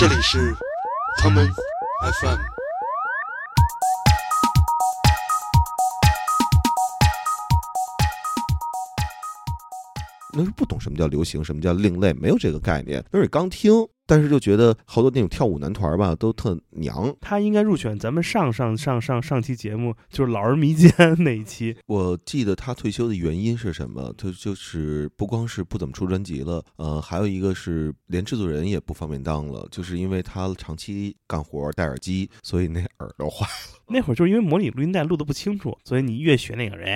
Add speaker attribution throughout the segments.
Speaker 1: 这里是他们 FM。
Speaker 2: 那时候不懂什么叫流行，什么叫另类，没有这个概念。那是刚听，但是就觉得好多那种跳舞男团吧，都特娘。
Speaker 3: 他应该入选咱们上上上上上期节目，就是《老人迷奸》那一期。
Speaker 2: 我记得他退休的原因是什么？他就是不光是不怎么出专辑了，呃，还有一个是连制作人也不方便当了，就是因为他长期干活戴耳机，所以那耳朵坏了。
Speaker 3: 那会儿就是因为模拟录音带录的不清楚，所以你越学那个，人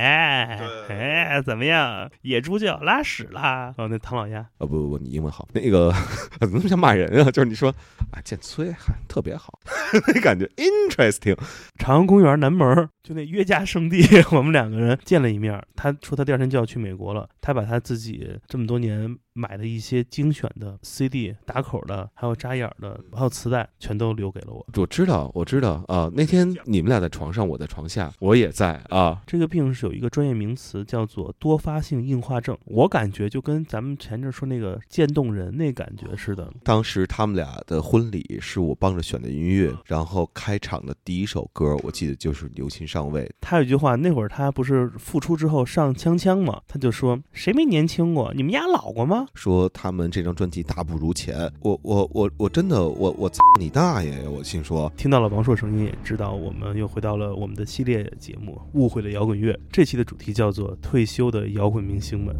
Speaker 3: 哎，怎么样？野猪就要拉屎啦！哦，那唐老鸭，
Speaker 2: 啊不不不，你英文好，那个 怎么那么像骂人人啊？就是你说啊，建崔还特别好，那感觉 interesting。
Speaker 3: 朝阳公园南门就那约架圣地，我们两个人见了一面。他说他第二天就要去美国了，他把他自己这么多年买的一些精选的 CD、打口的，还有扎眼儿的，还有磁带，全都留给了我。
Speaker 2: 我知道，我知道啊。那天你们俩在床上，我在床下，我也在啊。
Speaker 3: 这个病是有一个专业名词，叫做多发性硬化症。我感觉就跟咱们前阵说那个渐冻人那感觉似的。
Speaker 2: 当时他们俩的婚礼是我帮着选的音乐，然后开场的第一首歌，我记得就是《牛琴上尉》。
Speaker 3: 他有一句话，那会儿他不是复出之后上锵锵嘛，他就说：“谁没年轻过？你们家老过吗
Speaker 2: 说他们这张专辑大不如前，我我我我真的我我操你大爷呀！我心说，？”
Speaker 3: 听到了王朔声音，也知道我们又回到了我们的系列节目《误会了摇滚乐》。这期的主题叫做“退休的摇滚明星们”。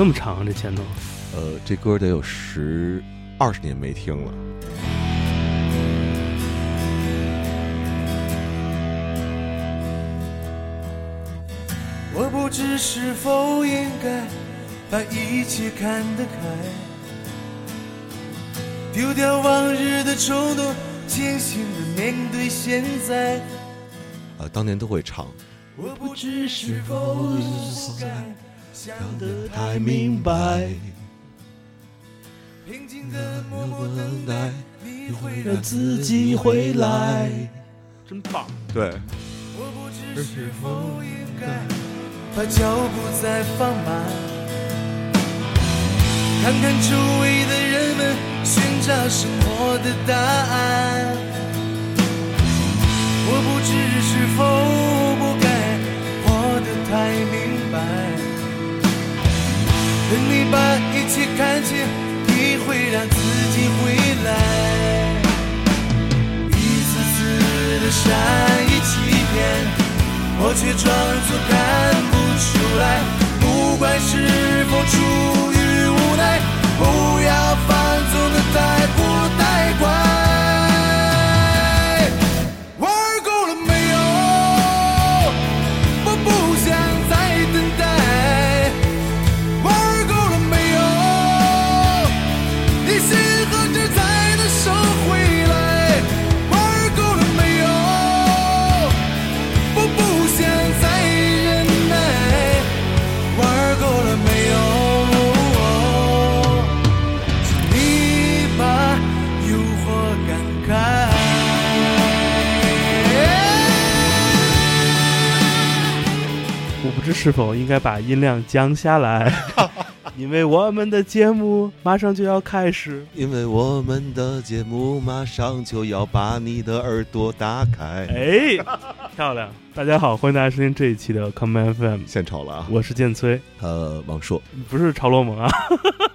Speaker 3: 那么长啊？这前头
Speaker 2: 呃，这歌得有十二十年没听了。
Speaker 4: 我不知是否应该把一切看得开，丢掉往日的冲动，清醒的面对现在。
Speaker 2: 呃，当年都会唱。
Speaker 4: 我不知是否应该想得
Speaker 2: 太明白，
Speaker 4: 平静的默默等待，你会
Speaker 2: 让
Speaker 4: 让自己回来。
Speaker 3: 真棒！
Speaker 2: 对，
Speaker 4: 我不知是否应该把脚步再放慢，看看周围的人们寻找生活的答案。我不知是否不该活得太明白，等你把一切看清，你会让自己回来。一次次的善意欺骗，我却装作看不出来。不管是否出于无奈，不要放纵的太过太快。
Speaker 3: 知是否应该把音量降下来，因为我们的节目马上就要开始。
Speaker 2: 因为我们的节目马上就要把你的耳朵打开。
Speaker 3: 哎，漂亮！大家好，欢迎大家收听这一期的 Come FM，
Speaker 2: 献丑了啊！
Speaker 3: 我是建崔，
Speaker 2: 呃，王硕，
Speaker 3: 不是潮罗蒙啊。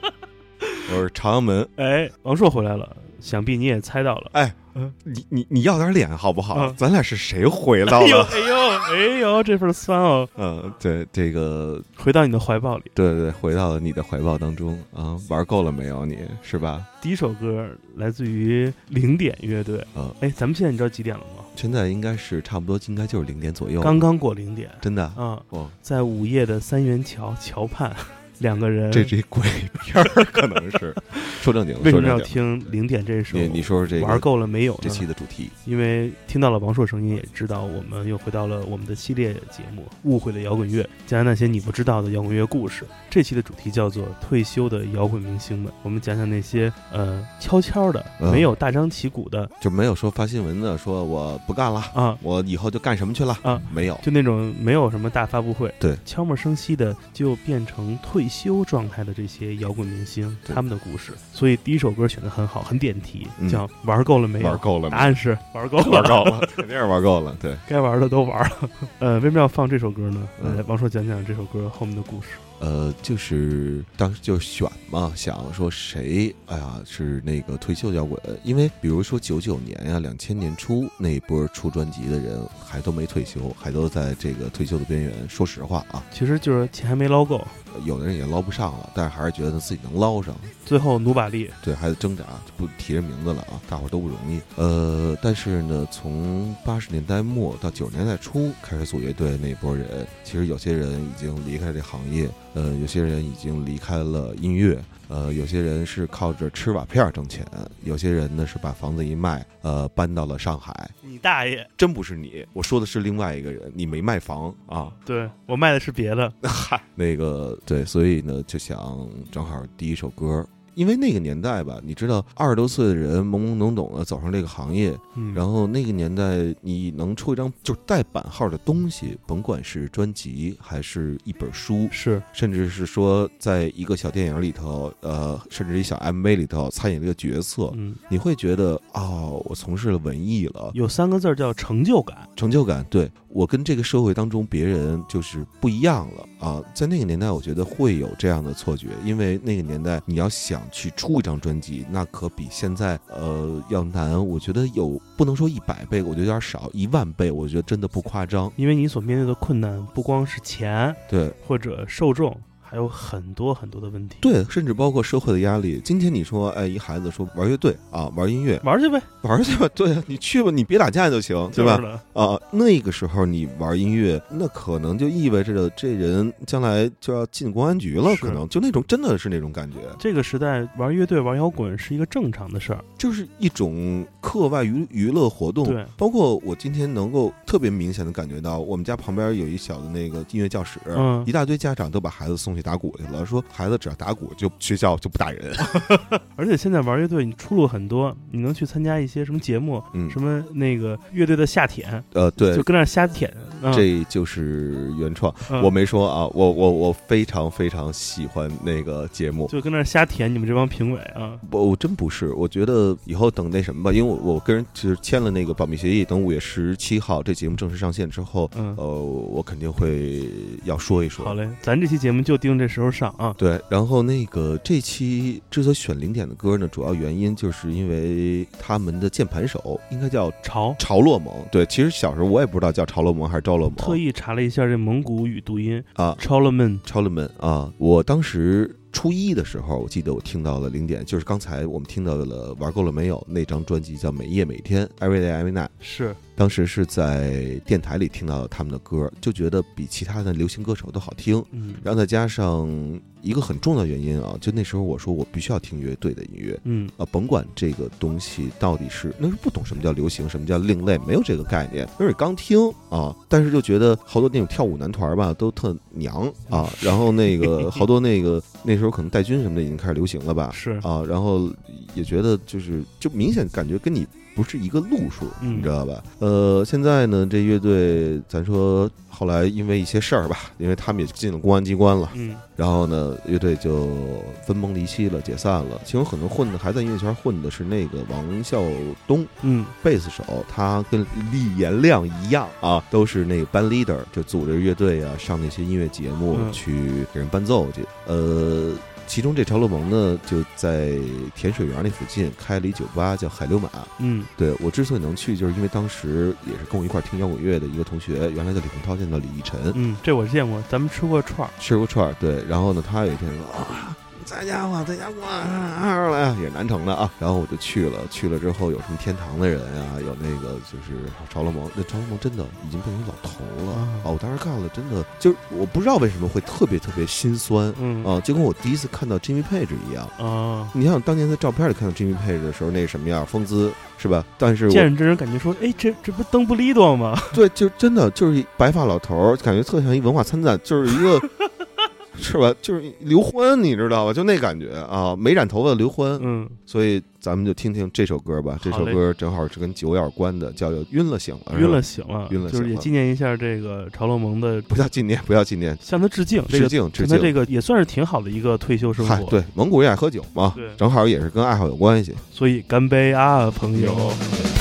Speaker 2: 我是朝阳门。
Speaker 3: 哎，王硕回来了，想必你也猜到了。
Speaker 2: 哎，
Speaker 3: 嗯
Speaker 2: 你你你要点脸好不好？
Speaker 3: 嗯
Speaker 2: 咱俩是谁回到
Speaker 3: 哎呦？哎呦哎呦，这份酸哦，
Speaker 2: 嗯，对，这个，
Speaker 3: 回到你的怀抱里。
Speaker 2: 对对对，回到了你的怀抱当中啊！玩够了没有你？是吧？
Speaker 3: 第一首歌来自于零点乐队。
Speaker 2: 嗯，
Speaker 3: 哎，咱们现在你知道几点了吗？
Speaker 2: 现在应该是差不多，应该就是零点左右。
Speaker 3: 刚刚过零点。
Speaker 2: 真的
Speaker 3: 啊，
Speaker 2: 哦，
Speaker 3: 在午夜的三元桥桥畔，两个人
Speaker 2: 这是一鬼片儿，可能是 说正经，
Speaker 3: 为什么要。听零点这首？
Speaker 2: 你你说说这个
Speaker 3: 玩够了没有？
Speaker 2: 这期的主题？
Speaker 3: 因为听到了王朔声音，也知道我们又回到了我们的系列节目《误会了摇滚乐》，讲讲那些你不知道的摇滚乐故事。这期的主题叫做“退休的摇滚明星们”，我们讲讲那些呃悄悄的、
Speaker 2: 嗯
Speaker 3: 没有大张旗鼓的
Speaker 2: 就没有说发新闻的，说我不干了，
Speaker 3: 啊，
Speaker 2: 我以后就干什么去了
Speaker 3: 啊？
Speaker 2: 没有，
Speaker 3: 就那种没有什么大发布会，
Speaker 2: 对，
Speaker 3: 悄无声息的就变成退休状态的这些摇滚明星他们的故事。所以第一首歌选的很好，很点题，
Speaker 2: 嗯
Speaker 3: 叫“玩够了没有”。
Speaker 2: 玩够了
Speaker 3: 答案是玩够了，
Speaker 2: 玩够了，肯定是玩够了。对，
Speaker 3: 该玩的都玩了。呃，为什么要放这首歌呢？
Speaker 2: 嗯
Speaker 3: 来，王朔讲讲这首歌后面的故事。
Speaker 2: 呃，就是当时就选嘛，想说谁，哎呀，是那个退休摇滚，因为比如说九九年呀、两千年初那一波出专辑的人，还都没退休，还都在这个退休的边缘。说实话啊，
Speaker 3: 其实就是钱还没捞够，
Speaker 2: 有的人也捞不上了，但是还是觉得自己能捞上。
Speaker 3: 最后努把力。
Speaker 2: 对，还得挣扎，就不提人名字了啊，大伙儿都不容易。呃，但是呢，从八十年代末到九十年代初开始组乐队那波人，其实有些人已经离开这行业，呃，有些人已经离开了音乐，呃，有些人是靠着吃瓦片儿挣钱，有些人呢是把房子一卖，呃，搬到了上海。
Speaker 3: 你大爷！
Speaker 2: 真不是你，我说的是另外一个人，你没卖房啊。
Speaker 3: 对我卖的是别的。
Speaker 2: 嗨，那个对，所以呢，就想正好第一首歌，因为那个年代吧，你知道，二十多岁的人懵懵懂懂的走上这个行业，
Speaker 3: 嗯，
Speaker 2: 然后那个年代你能出一张就是带版号的东西，甭管是专辑还是一本书，
Speaker 3: 是
Speaker 2: 甚至是说在一个小电影里头，呃，甚至一小 MV 里头参演这个角色，
Speaker 3: 嗯，
Speaker 2: 你会觉得哦，我从事了文艺了，
Speaker 3: 有三个字叫成就感。
Speaker 2: 成就感，对我跟这个社会当中别人就是不一样了啊！在那个年代，我觉得会有这样的错觉，因为那个年代你要想去出一张专辑，那可比现在呃要难。我觉得有不能说一百倍，我觉得有点少，一万倍，我觉得真的不夸张。
Speaker 3: 因为你所面对的困难不光是钱
Speaker 2: 对
Speaker 3: 或者受众，还有很多很多的问题。
Speaker 2: 对，甚至包括社会的压力。今天你说，哎，一孩子说玩乐队啊，玩音乐，
Speaker 3: 玩去呗，
Speaker 2: 玩去吧，对啊，你去吧，你别打架就行，对吧啊，那个时候你玩音乐，那可能就意味着这人将来就要进公安局了，可能就那种真的是那种感觉，
Speaker 3: 这个时代玩乐队、玩摇滚是一个正常的事儿。
Speaker 2: 就是一种课外娱娱乐活动。
Speaker 3: 对，
Speaker 2: 包括我今天能够特别明显的感觉到，我们家旁边有一小的那个音乐教室，
Speaker 3: 嗯
Speaker 2: 一大堆家长都把孩子送去打鼓去了，说孩子只要打鼓就学校就不打人。
Speaker 3: 而且现在玩乐队，你出路很多，你能去参加一些什么节目，
Speaker 2: 嗯，
Speaker 3: 什么那个乐队的夏舔，
Speaker 2: 呃，对
Speaker 3: 就，跟那儿瞎舔。嗯、
Speaker 2: 这就是原创。
Speaker 3: 嗯
Speaker 2: 我没说啊，我我我非常非常喜欢那个节目。
Speaker 3: 就跟那儿瞎舔你们这帮评委啊。
Speaker 2: 我我真不是，我觉得以后等那什么吧，因为我我跟人其实签了那个保密协议，等五月十七号这节目正式上线之后，
Speaker 3: 嗯，
Speaker 2: 呃，我肯定会要说一说。
Speaker 3: 好嘞，咱这期节目就定这时候上啊。
Speaker 2: 对，然后那个这期之所以选零点的歌呢，主要原因就是因为他们的键盘手应该叫
Speaker 3: 潮
Speaker 2: 潮洛蒙。对，其实小时候我也不知道叫潮洛蒙还是赵洛蒙。
Speaker 3: 特意查了一下这蒙古语读音
Speaker 2: 啊
Speaker 3: c h o l o m a n
Speaker 2: 超人们啊！我当时初一的时候，我记得我听到了零点，就是刚才我们听到了玩够了没有那张专辑叫《每夜每天》（Every Day Every Night）。
Speaker 3: 是
Speaker 2: 当时是在电台里听到他们的歌，就觉得比其他的流行歌手都好听。
Speaker 3: 嗯。
Speaker 2: 然后再加上一个很重要的原因啊，就那时候我说我必须要听乐队的音乐。
Speaker 3: 嗯
Speaker 2: 啊，甭管这个东西到底是那时候不懂什么叫流行，什么叫另类，没有这个概念，那是刚听啊，但是就觉得好多那种跳舞男团吧都特娘啊，然后那个好多那个那时候可能戴军什么的已经开始流行了吧，
Speaker 3: 是。
Speaker 2: 啊，然后也觉得就是就明显感觉跟你不是一个路数，
Speaker 3: 嗯
Speaker 2: 你知道吧？呃，现在呢，这乐队咱说后来因为一些事儿吧，因为他们也进了公安机关了，
Speaker 3: 嗯
Speaker 2: 然后呢，乐队就分崩离析了，解散了。其中很多混的还在音乐圈混的是那个王孝东，
Speaker 3: 嗯
Speaker 2: 贝斯手，他跟李延亮一样啊，都是那个 band leader，就组织乐队啊，上那些音乐节目
Speaker 3: 嗯
Speaker 2: 去给人伴奏去。呃，其中这条勒蒙呢，就在甜水园那附近开了一酒吧，叫海流马。
Speaker 3: 嗯
Speaker 2: 对我之所以能去，就是因为当时也是跟我一块听摇滚乐的一个同学，原来叫李洪涛，现在叫李奕晨，
Speaker 3: 嗯，这我见过，咱们吃过串儿。
Speaker 2: 吃过串儿。对，然后呢，他有一天说啊。在家伙，在家伙，啊，也南城的啊。然后我就去了，去了之后有什么天堂的人啊，有那个就是潮乐盟，那潮乐盟真的已经变成老头了
Speaker 5: 啊！
Speaker 2: 我当时看了，真的就是我不知道为什么会特别特别心酸
Speaker 5: 嗯
Speaker 2: 啊，就跟我第一次看到 Jimmy Page 一样。
Speaker 5: 啊，
Speaker 2: 你想想当年在照片里看到 Jimmy Page 的时候，那什么样，风姿是吧？但是
Speaker 5: 见着真人感觉说，哎，这这不是邓布利多吗？
Speaker 2: 对，就真的就是白发老头，感觉特像一文化参赞，就是一个是吧？就是刘欢，你知道吧？就那感觉啊，没染头发的刘欢。
Speaker 5: 嗯，
Speaker 2: 所以咱们就听听这首歌吧。这首歌正好是跟酒有关的，叫《晕了醒了》。
Speaker 5: 晕了，醒了，
Speaker 2: 晕了
Speaker 5: 就是也纪念一下这个潮乐盟的，
Speaker 2: 不要纪念，不要纪念，
Speaker 5: 向他致敬，
Speaker 2: 致敬致敬。
Speaker 5: 他这个也算是挺好的一个退休生，活。，
Speaker 2: 对，蒙古人爱喝酒嘛，正好也是跟爱好有关系。
Speaker 5: 所以干杯啊，朋友！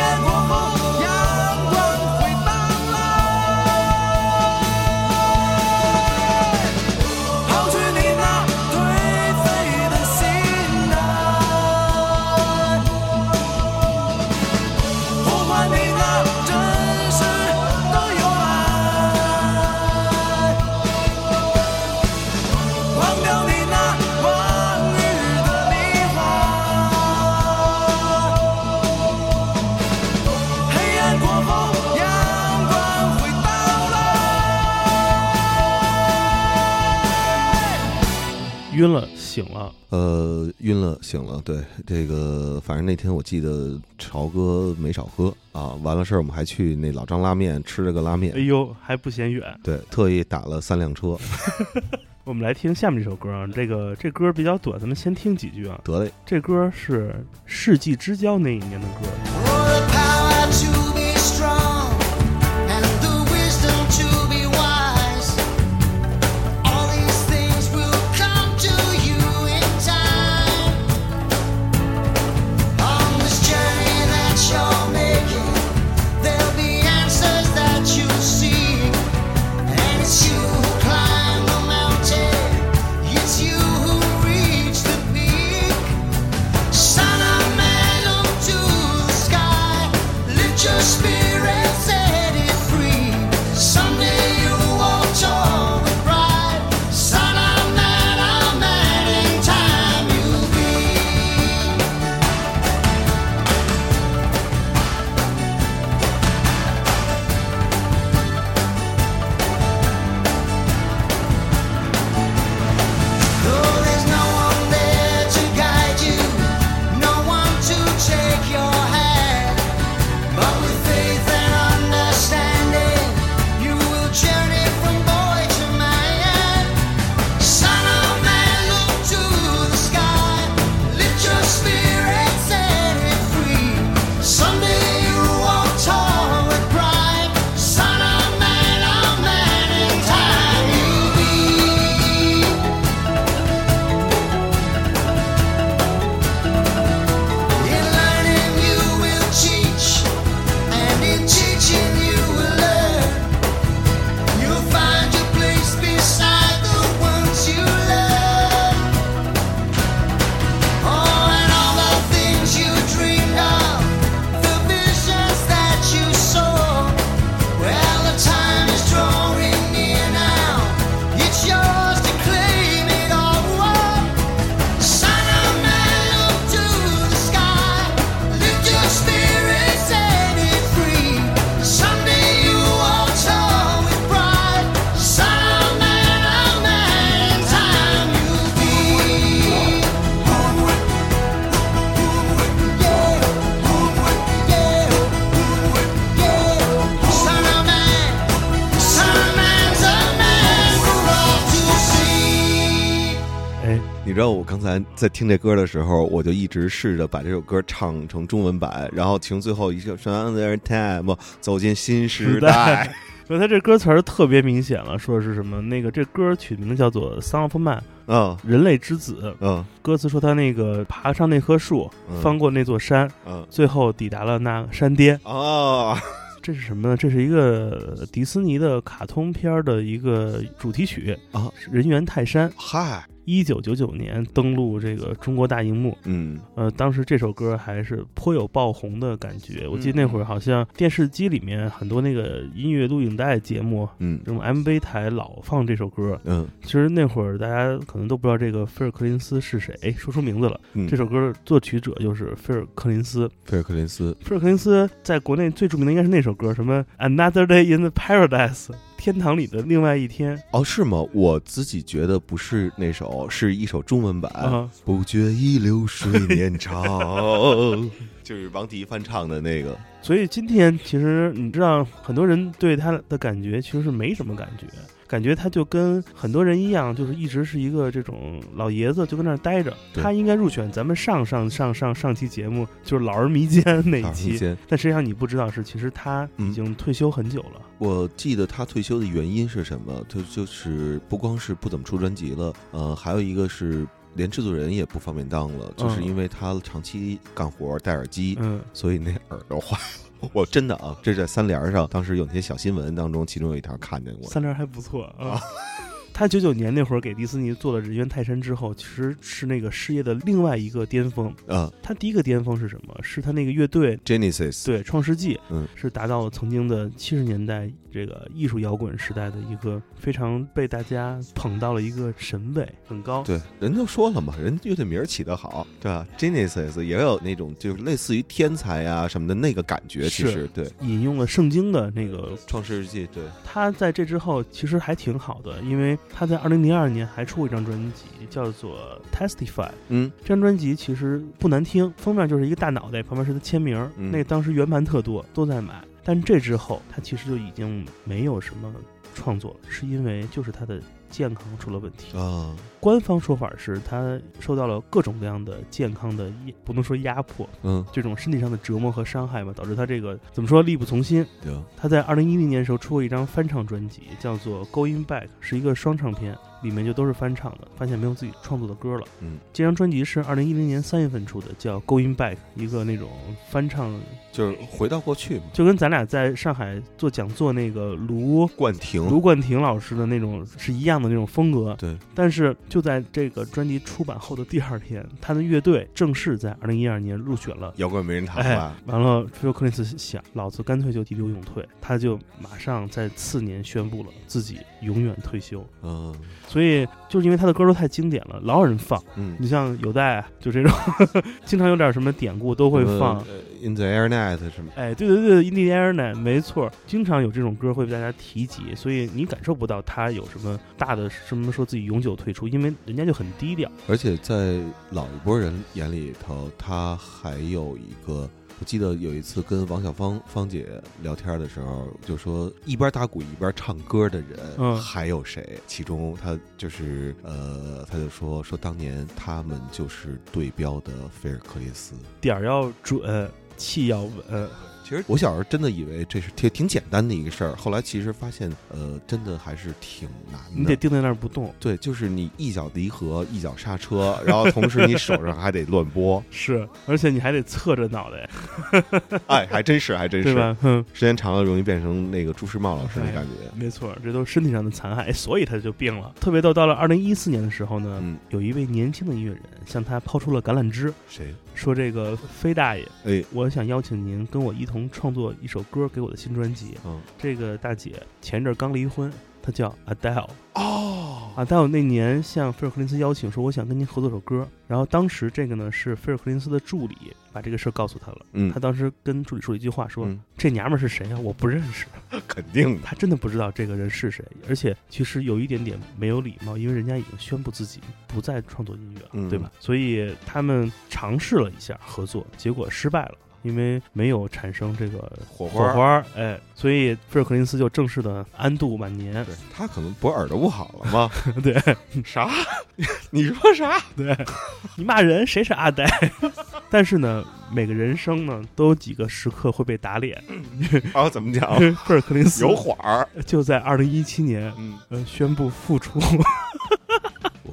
Speaker 6: algo
Speaker 3: 晕了，醒了。
Speaker 2: 呃，晕了，醒了。对，这个反正那天我记得潮哥没少喝啊。完了事儿，我们还去那老张拉面吃了个拉面
Speaker 3: 哎。呦，还不嫌远。
Speaker 2: 对，特意打了三辆车。
Speaker 3: 我们来听下面这首歌啊，这个这歌比较短，咱们先听几句啊。
Speaker 2: 得嘞，
Speaker 3: 这歌是世纪之交那一年的歌。
Speaker 2: 在听这歌的时候，我就一直试着把这首歌唱成中文版，然后从最后一首 “Another Time” 走进新时代。
Speaker 3: 所以他这歌词儿特别明显了，说的是什么？那个这歌曲名叫做《Son of Man》，
Speaker 2: 嗯
Speaker 3: 人类之子。
Speaker 2: 嗯
Speaker 3: 歌词说他那个爬上那棵树，
Speaker 2: 嗯
Speaker 3: 翻过那座山，
Speaker 2: 嗯
Speaker 3: 最后抵达了那山巅。
Speaker 2: 哦，
Speaker 3: 这是什么呢？这是一个迪斯尼的卡通片儿的一个主题曲
Speaker 2: 啊，
Speaker 3: 人猿泰山，
Speaker 2: 嗨，
Speaker 3: 一九九九年登陆这个中国大荧幕。
Speaker 2: 嗯
Speaker 3: 呃，当时这首歌还是颇有爆红的感觉。我记得
Speaker 2: 嗯
Speaker 3: 那会儿好像电视机里面很多那个音乐录影带节目，
Speaker 2: 嗯
Speaker 3: 这种 MV 台老放这首歌。
Speaker 2: 嗯
Speaker 3: 其实那会儿大家可能都不知道这个菲尔克林斯是谁，哎说出名字了。
Speaker 2: 嗯，
Speaker 3: 这首歌的作曲者就是菲尔克林斯。
Speaker 2: 菲尔克林斯，
Speaker 3: 菲尔克林斯在国内最著名的应该是那首歌，什么 Another Day in the Paradise，天堂里的另外一天
Speaker 2: 哦，是吗？我自己觉得不是那首，是一首中文版。
Speaker 3: 啊。
Speaker 2: 不觉已流水年长，就是王迪翻唱的那个。
Speaker 3: 所以今天其实你知道，很多人对他的感觉其实是没什么感觉，感觉他就跟很多人一样，就是一直是一个这种老爷子，就跟那儿待着。他应该入选咱们上上上上上期节目，就是老而弥坚那一期。
Speaker 2: 间，
Speaker 3: 但实际上你不知道是，其实他已经退休很久了。
Speaker 2: 我记得他退休的原因是什么？他就是不光是不怎么出专辑了，呃，还有一个是连制作人也不方便当了，就是
Speaker 3: 嗯
Speaker 2: 因为他长期干活戴耳机，
Speaker 3: 嗯，
Speaker 2: 所以那耳朵坏了。我真的啊，这是在三联上，当时有那些小新闻当中，其中有一条看见过。
Speaker 3: 三联还不错啊。他九九年那会儿给迪士尼做了《人猿泰山》之后，其实是那个事业的另外一个巅峰。
Speaker 2: 啊
Speaker 3: 他第一个巅峰是什么？是他那个乐队
Speaker 2: ，Genesis，
Speaker 3: 对，《创世纪》
Speaker 2: 嗯
Speaker 3: 是达到了曾经的七十年代这个艺术摇滚时代的一个非常被大家捧到了一个神位，很高。
Speaker 2: 对，人都说了嘛，人乐队名儿起得好，对吧？Genesis 也有那种就是类似于天才啊什么的那个感觉，其
Speaker 3: 是
Speaker 2: 实对，
Speaker 3: 引用了圣经的那个，
Speaker 2: 创世纪对，
Speaker 3: 他在这之后其实还挺好的，因为他在二零零二年还出过一张专辑，叫做《Testify》。
Speaker 2: 嗯
Speaker 3: 这张专辑其实不难听，封面就是一个大脑袋，旁边是他签名，
Speaker 2: 嗯
Speaker 3: 那个当时原盘特多，都在买。但这之后，他其实就已经没有什么创作了，是因为就是他的健康出了问题。
Speaker 2: 啊，
Speaker 3: 官方说法是他受到了各种各样的健康的压，不能说压迫，
Speaker 2: 嗯，
Speaker 3: 这种身体上的折磨和伤害吧，导致他这个怎么说力不从心。
Speaker 2: 对，
Speaker 3: 他在二零一零年的时候出过一张翻唱专辑，叫做《Going Back》，是一个双唱片，里面就都是翻唱的。发现没有自己创作的歌了。
Speaker 2: 嗯，
Speaker 3: 这张专辑是二零一零年三月份出的，叫《Going Back》，一个那种翻唱，
Speaker 2: 就是回到过去嘛。
Speaker 3: 就跟咱俩在上海做讲座那个卢
Speaker 2: 冠廷，
Speaker 3: 卢冠廷老师的那种是一样的那种风格。
Speaker 2: 对，
Speaker 3: 但是就在这个专辑出版后的第二天，他的乐队正式在二零一二年入选了。
Speaker 2: 摇滚名人堂
Speaker 3: 哎
Speaker 2: 吧？，
Speaker 3: 完了，菲尔·克林斯想，老子干脆就急流勇退，他就马上在次年宣布了自己永远退休。
Speaker 2: 嗯
Speaker 3: 所以就是因为他的歌都太经典了，老有人放。
Speaker 2: 嗯，
Speaker 3: 你像有代啊，就这种，经常有点什么典故都会放。
Speaker 2: 呃 In the Air Night 什么？
Speaker 3: 哎，对对对，In the air net，，没错，经常有这种歌会被大家提及，所以你感受不到他有什么大的什么说自己永久退出，因为人家就很低调。
Speaker 2: 而且在老一波人眼里头，他还有一个。我记得有一次跟王小芳芳姐聊天的时候，就说一边打鼓一边唱歌的人，
Speaker 3: 嗯
Speaker 2: 还有谁？其中他就是呃，他就说说当年他们就是对标的菲尔·克里斯。
Speaker 3: 点儿要准，气要稳。
Speaker 2: 其实我小时候真的以为这是挺挺简单的一个事儿，后来其实发现，呃，真的还是挺难的。
Speaker 3: 你得定在那儿不动。
Speaker 2: 对，就是你一脚离合，一脚刹车，然后同时你手上还得乱拨，
Speaker 3: 是，而且你还得侧着脑袋，
Speaker 2: 哎，还真是，还真是。
Speaker 3: 对吧？哼，
Speaker 2: 时间长了容易变成那个朱时茂老师的感觉。
Speaker 3: 没错，这都是身体上的残害，哎所以他就病了。特别到到了二零一四年的时候呢，
Speaker 2: 嗯，
Speaker 3: 有一位年轻的音乐人向他抛出了橄榄枝，
Speaker 2: 谁？
Speaker 3: 说这个飞大爷，
Speaker 2: 哎，
Speaker 3: 我想邀请您跟我一同创作一首歌给我的新专辑。
Speaker 2: 嗯，
Speaker 3: 这个大姐前阵刚离婚，她叫 Adele。
Speaker 2: 哦
Speaker 3: ，Adele 那年向菲尔·克林斯邀请说，我想跟您合作首歌。然后当时这个呢是菲尔·克林斯的助理把这个事儿告诉他了。
Speaker 2: 嗯
Speaker 3: 他当时跟助理说了一句话，说、
Speaker 2: 嗯
Speaker 3: 这娘们儿是谁啊？我不认识。
Speaker 2: 肯定的。
Speaker 3: 他真的不知道这个人是谁，而且其实有一点点没有礼貌，因为人家已经宣布自己不再创作音乐了，
Speaker 2: 嗯
Speaker 3: 对吧？所以他们尝试了一下合作，结果失败了。因为没有产生这个
Speaker 2: 火花
Speaker 3: 火花，哎，所以菲尔·克林斯就正式的安度晚年。
Speaker 2: 对他可能不是耳朵不好了吗？
Speaker 3: 对
Speaker 2: 啥？你说啥？
Speaker 3: 对，你骂人谁是阿呆？但是呢，每个人生呢都有几个时刻会被打脸。
Speaker 2: 啊，怎么讲？
Speaker 3: 菲尔·克林斯
Speaker 2: 有缓儿。
Speaker 3: 就在二零一七年，
Speaker 2: 嗯，
Speaker 3: 呃，宣布复出。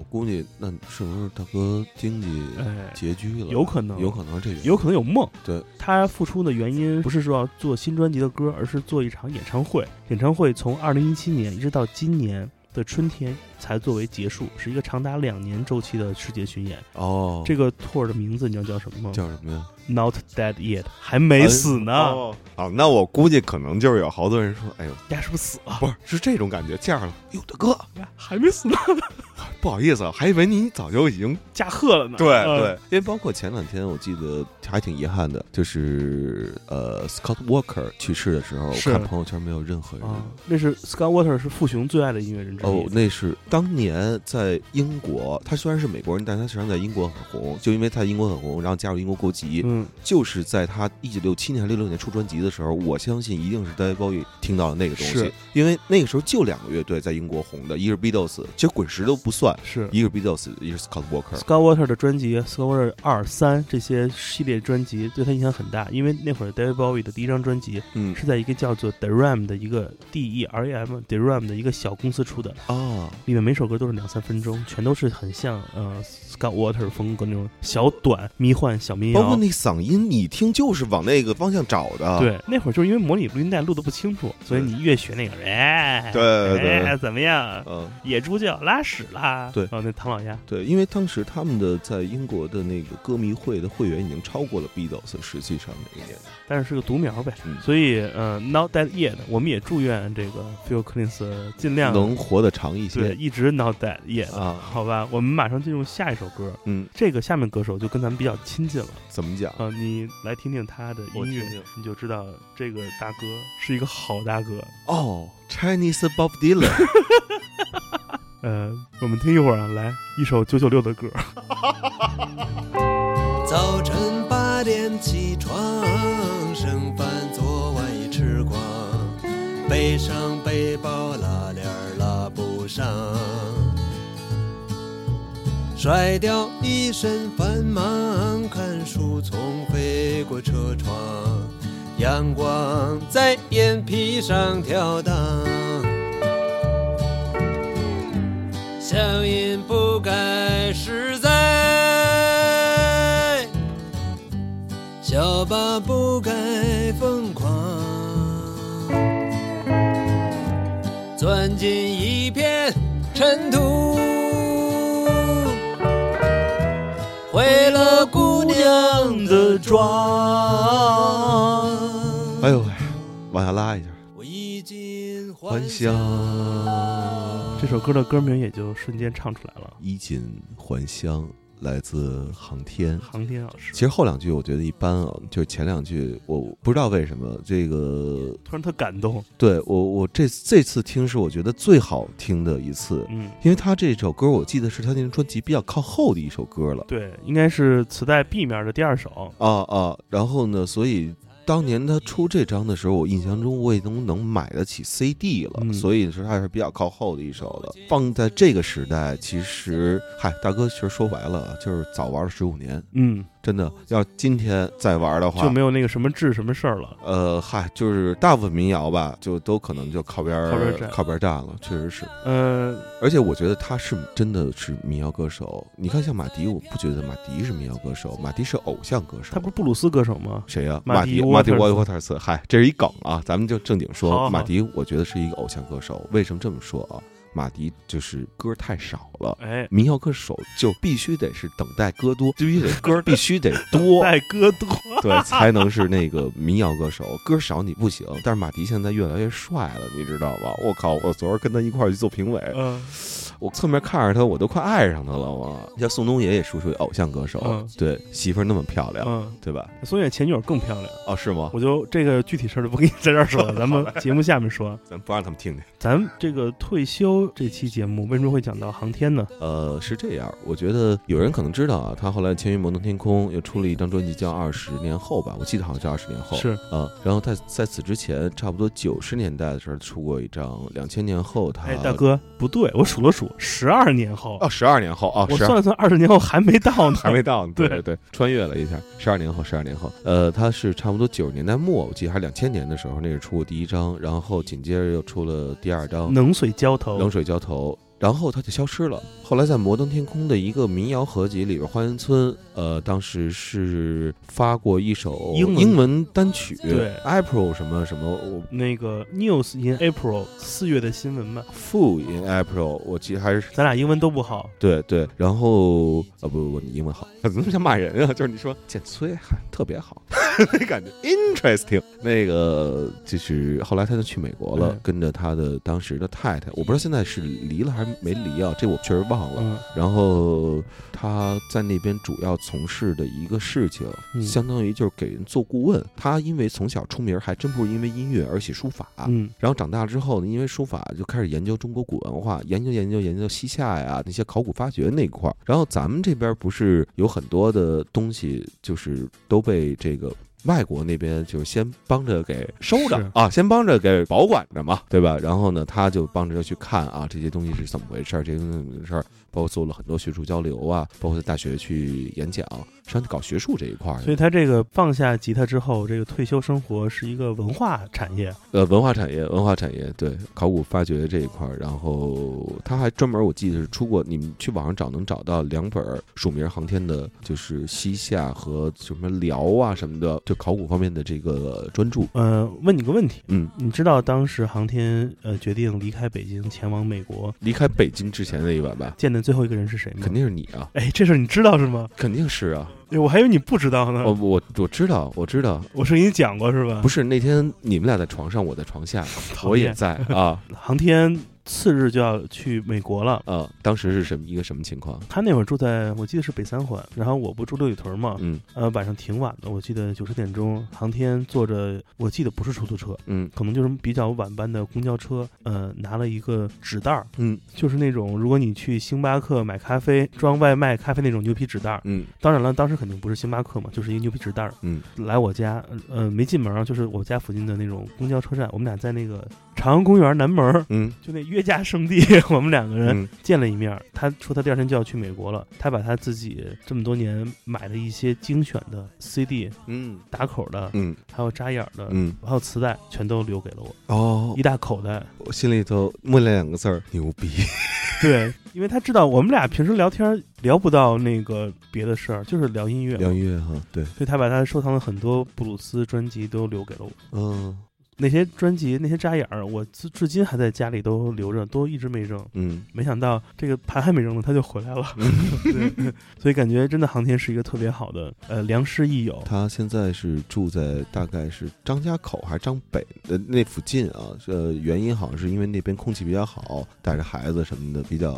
Speaker 2: 我估计那是不是大哥经济
Speaker 3: 哎，
Speaker 2: 拮据了？
Speaker 3: 有可能
Speaker 2: 有可能这个
Speaker 3: 有可能有梦。
Speaker 2: 对，
Speaker 3: 他复出的原因不是说要做新专辑的歌，而是做一场演唱会。演唱会从二零一七年一直到今年的春天才作为结束，是一个长达两年周期的世界巡演。
Speaker 2: 哦，
Speaker 3: 这个 tour 的名字你知道叫什么吗
Speaker 2: 叫什么呀？
Speaker 3: ？Not Dead Yet，还没死呢。
Speaker 2: 哦，啊，那我估计可能就是有好多人说，哎呦，
Speaker 3: 呀，是不是死了？
Speaker 2: 不是，是这种感觉，这样了，哟，大哥，
Speaker 3: 呀，还没死呢，
Speaker 2: 不好意思啊，还以为你早就已经
Speaker 3: 驾鹤了呢。
Speaker 2: 对
Speaker 3: 嗯
Speaker 2: 对，因为包括前两天我记得还挺遗憾的，就是呃，Scott Walker 去世的时候，我看朋友圈没有任何人。
Speaker 3: 啊，那是 Scott Walker 是傅雄最爱的音乐人之一。
Speaker 2: 哦，那是当年在英国，他虽然是美国人，但他实际上在英国很红，就因为他在英国很红，然后加入英国国籍。
Speaker 3: 嗯，
Speaker 2: 就是在他一九六七年、六六年出专辑的时候，我相信一定是 David Bowie 听到的那个东西。
Speaker 3: 是，
Speaker 2: 因为那个时候就两个乐队在英国红的，一个是 Beatles，其实滚石都不算，
Speaker 3: 是。
Speaker 2: 一个是 Beatles，一个是 Scott Walker。
Speaker 3: Scott Water 的专辑，Scott Water 二三这些系列专辑对他影响很大，因为那会儿 David Bowie 的第一张专辑
Speaker 2: 嗯。
Speaker 3: 是在一个叫做 The Ram 的一个 D E R A M The Ram 的一个小公司出的，
Speaker 2: 啊，
Speaker 3: 里面每首歌都是两三分钟，全都是很像呃 Scott Water 风格那种小短迷幻小民谣。
Speaker 2: 包括那嗓音，你一听就是往那个方向找的。，
Speaker 3: 对，那会儿就是因为模拟录音带录的不清楚，所以你越学那个，哎，
Speaker 2: 对对对
Speaker 3: 哎，怎么样？
Speaker 2: 嗯，
Speaker 3: 野猪就要拉屎啦！
Speaker 2: 对
Speaker 3: 哦，那唐老鸭，
Speaker 2: 对，因为当时他们的在英国的那个歌迷会的会员已经超过了 Beatles，实际上那一年。
Speaker 3: 但是是个独苗呗。
Speaker 2: 嗯
Speaker 3: 所以，呃，Not Dead Yet，我们也祝愿这个 Phil Collins 尽量
Speaker 2: 能活得长一些对
Speaker 3: 一直 Not Dead Yet。
Speaker 2: 啊。
Speaker 3: 好吧，我们马上进入下一首歌。
Speaker 2: 嗯，
Speaker 3: 这个下面歌手就跟咱们比较亲近了
Speaker 2: 怎么讲？
Speaker 3: 啊、你来听听他的音乐
Speaker 2: 听听，
Speaker 3: 你就知道这个大哥是一个好大哥。
Speaker 2: 哦，Chinese Bob Dylan。
Speaker 3: 呃，我们听一会儿啊，来一首九九六的歌。
Speaker 7: 早晨八点起床，剩饭昨晚已吃光，背上背包拉链儿拉不上，甩掉一身繁忙，看书从飞过车窗，阳光在眼皮上跳荡。乡音不该实在，小吧不该疯狂，钻进一片尘土，娘的妆。
Speaker 2: 哎呦喂，往下拉一下，
Speaker 7: 我已经
Speaker 2: 还乡。
Speaker 3: 这首歌的歌名也就瞬间唱出来了，
Speaker 2: 衣锦还乡，来自航天。
Speaker 3: 航天老师。
Speaker 2: 其实后两句我觉得一般啊，就是前两句我不知道为什么这个
Speaker 3: 突然特感动，
Speaker 2: 对我我这这次听是我觉得最好听的一次，
Speaker 3: 嗯，
Speaker 2: 因为他这首歌我记得是他那张专辑比较靠后的一首歌了。
Speaker 3: 对，应该是磁带 B 面的第二首，
Speaker 2: 啊啊，然后呢，所以当年他出这张的时候，我印象中我已经能买得起 CD 了，
Speaker 3: 嗯
Speaker 2: 所以说他是比较靠后的一首了。放在这个时代，其实嗨，大哥，其实说白了就是早玩了十五年，
Speaker 3: 嗯，
Speaker 2: 真的要今天再玩的话，
Speaker 3: 就没有那个什么治什么事儿了。
Speaker 2: 呃，嗨，就是大部分民谣吧，就都可能就靠边儿
Speaker 3: 靠边站
Speaker 2: 靠边站了，确实是。
Speaker 3: 嗯，
Speaker 2: 而且我觉得他是真的是民谣歌手。你看，像马迪，我不觉得马迪是民谣歌手，马迪是偶像歌手。
Speaker 3: 他不是布鲁斯歌手吗？
Speaker 2: 谁呀、
Speaker 3: 马迪
Speaker 2: 马迪马迪沃
Speaker 3: 沃特斯
Speaker 2: 嗨，这是一梗啊，咱们就正经说。
Speaker 3: 好好好
Speaker 2: 马迪，我觉得是一个偶像歌手。为什么这么说啊？马迪就是歌太少了。
Speaker 3: 哎，
Speaker 2: 民谣歌手就必须得是等待歌多，必须得歌必须得多，
Speaker 3: 待歌多，
Speaker 2: 对，才能是那个民谣歌手。歌少你不行，但是马迪现在越来越帅了，你知道吧？我靠，我昨儿跟他一块儿去做评委，
Speaker 3: 嗯，
Speaker 2: 我侧面看着他，我都快爱上他了。我像宋冬野也属属于偶像歌手，
Speaker 3: 嗯
Speaker 2: 对，媳妇儿那么漂亮，
Speaker 3: 嗯，
Speaker 2: 对吧？
Speaker 3: 松野前女友更漂亮。
Speaker 2: 哦，是吗？
Speaker 3: 我就这个具体事儿就不跟你在这儿说了，咱们节目下面说。
Speaker 2: 咱不让他们听听。
Speaker 3: 咱这个退休这期节目为什么会讲到航天呢？
Speaker 2: 呃，是这样，我觉得有人可能知道啊，他后来签约摩登天空，又出了一张专辑叫《二十年后》吧，我记得好像叫《二十年后》。
Speaker 3: 是，
Speaker 2: 啊，然后在在此之前，差不多九十年代的时候出过一张，两千年后他
Speaker 3: 哎，大哥不对，我数了数，十二年后，
Speaker 2: 哦，十二年后哦，
Speaker 3: 我算了算，二十年后还没到呢，
Speaker 2: 还没到呢，对
Speaker 3: 对
Speaker 2: 对对，穿越了一下，十二年后，十二年后，呃，他是差不多九十年代末，我记得还是两千年的时候，那是出过第一章，然后紧接着又出了第二章，
Speaker 3: 冷水浇头，
Speaker 2: 冷水浇头，然后他就消失了。后来在摩登天空的一个民谣合集里边，花园村，呃，当时是发过一首
Speaker 3: 英文
Speaker 2: 英文单曲，
Speaker 3: 对
Speaker 2: ，April 什么什么，我
Speaker 3: 那个 News in April 四月的新闻嘛
Speaker 2: ，Fool in April，我记得还是
Speaker 3: 咱俩英文都不好，
Speaker 2: 对对，然后啊不不不，你英文好，怎么那么像骂人啊？就是你说简崔还特别好，那感觉 interesting。那个就是后来他就去美国了，
Speaker 3: 嗯
Speaker 2: 跟着他的当时的太太，我不知道现在是离了还是没离啊，这我确实忘了。
Speaker 3: 嗯
Speaker 2: 然后他在那边主要从事的一个事情，
Speaker 3: 嗯
Speaker 2: 相当于就是给人做顾问。他因为从小出名，还真不是因为音乐而写书法。
Speaker 3: 嗯
Speaker 2: 然后长大之后呢，因为书法就开始研究中国古文化，研究研究研究西夏呀那些考古发掘那一块儿。然后咱们这边不是有很多的东西，就是都被这个。外国那边就先帮着给收着啊，先帮着给保管着嘛，对吧？然后呢，他就帮着去看啊，这些东西是怎么回事儿，这些东西怎么回事儿，包括做了很多学术交流啊，包括在大学去演讲，实际上就搞学术这一块儿。
Speaker 3: 所以他这个放下吉他之后，这个退休生活是一个文化产业，
Speaker 2: 呃，文化产业，文化产业，对考古发掘这一块儿，然后他还专门我记得是出过，你们去网上找能找到两本署名航天的，就是西夏和什么辽啊什么的，就考古方面的这个专著。
Speaker 3: 呃，问你个问题，
Speaker 2: 嗯，
Speaker 3: 你知道当时航天呃决定离开北京前往美国
Speaker 2: 离开北京之前那一晚吧，
Speaker 3: 见的最后一个人是谁吗？
Speaker 2: 肯。定是你啊，
Speaker 3: 哎，这事儿你知道是吗？
Speaker 2: 肯定是啊，
Speaker 3: 哎我还以为你不知道呢。
Speaker 2: 我我我知道，我知道，
Speaker 3: 我是给你讲过是吧？
Speaker 2: 不是那天你们俩在床上，我在床下，我也在啊，
Speaker 3: 航天次日就要去美国了。
Speaker 2: 啊，当时是什么一个什么情况？
Speaker 3: 他那会儿住在我记得是北三环，然后我不住六里屯嘛，
Speaker 2: 嗯
Speaker 3: 呃，晚上挺晚的，我记得九十点钟，航天坐着，我记得不是出租车，
Speaker 2: 嗯
Speaker 3: 可能就是比较晚班的公交车，呃，拿了一个纸袋儿，
Speaker 2: 嗯
Speaker 3: 就是那种如果你去星巴克买咖啡装外卖咖啡那种牛皮纸袋儿。
Speaker 2: 嗯
Speaker 3: 当然了，当时肯定不是星巴克嘛，就是一个牛皮纸袋儿。
Speaker 2: 嗯
Speaker 3: 来我家，呃呃，没进门儿，就是我家附近的那种公交车站，我们俩在那个朝阳公园南门，
Speaker 2: 嗯。
Speaker 3: 就那约架圣地，我们两个人
Speaker 2: 嗯。
Speaker 3: 见了一面儿。他说他第二天就要去美国了，他把他自己这么多年买的一些精选的 CD、
Speaker 2: 嗯。
Speaker 3: 打口的，
Speaker 2: 嗯。
Speaker 3: 还有扎眼的，
Speaker 2: 嗯，
Speaker 3: 还有磁带，全都留给了我，
Speaker 2: 哦。
Speaker 3: 一，大口袋。
Speaker 2: 我心里头默念两个字儿：牛逼。
Speaker 3: 对，因为他知道我们俩平时聊天聊不到那个别的事儿，就是聊音乐，
Speaker 2: 聊音乐哈，对，
Speaker 3: 所以他把他收藏的很多布鲁斯专辑都留给了我。
Speaker 2: 嗯
Speaker 3: 那些专辑那些扎眼儿，我至至今还在家里都留着，都一直没扔。
Speaker 2: 嗯
Speaker 3: 没想到这个盘还没扔呢，他就回来了。
Speaker 2: 嗯
Speaker 3: 对，所以感觉真的航天是一个特别好的呃良师益友。
Speaker 2: 他现在是住在大概是张家口还是张北的那附近啊？呃，原因好像是因为那边空气比较好，带着孩子什么的，比较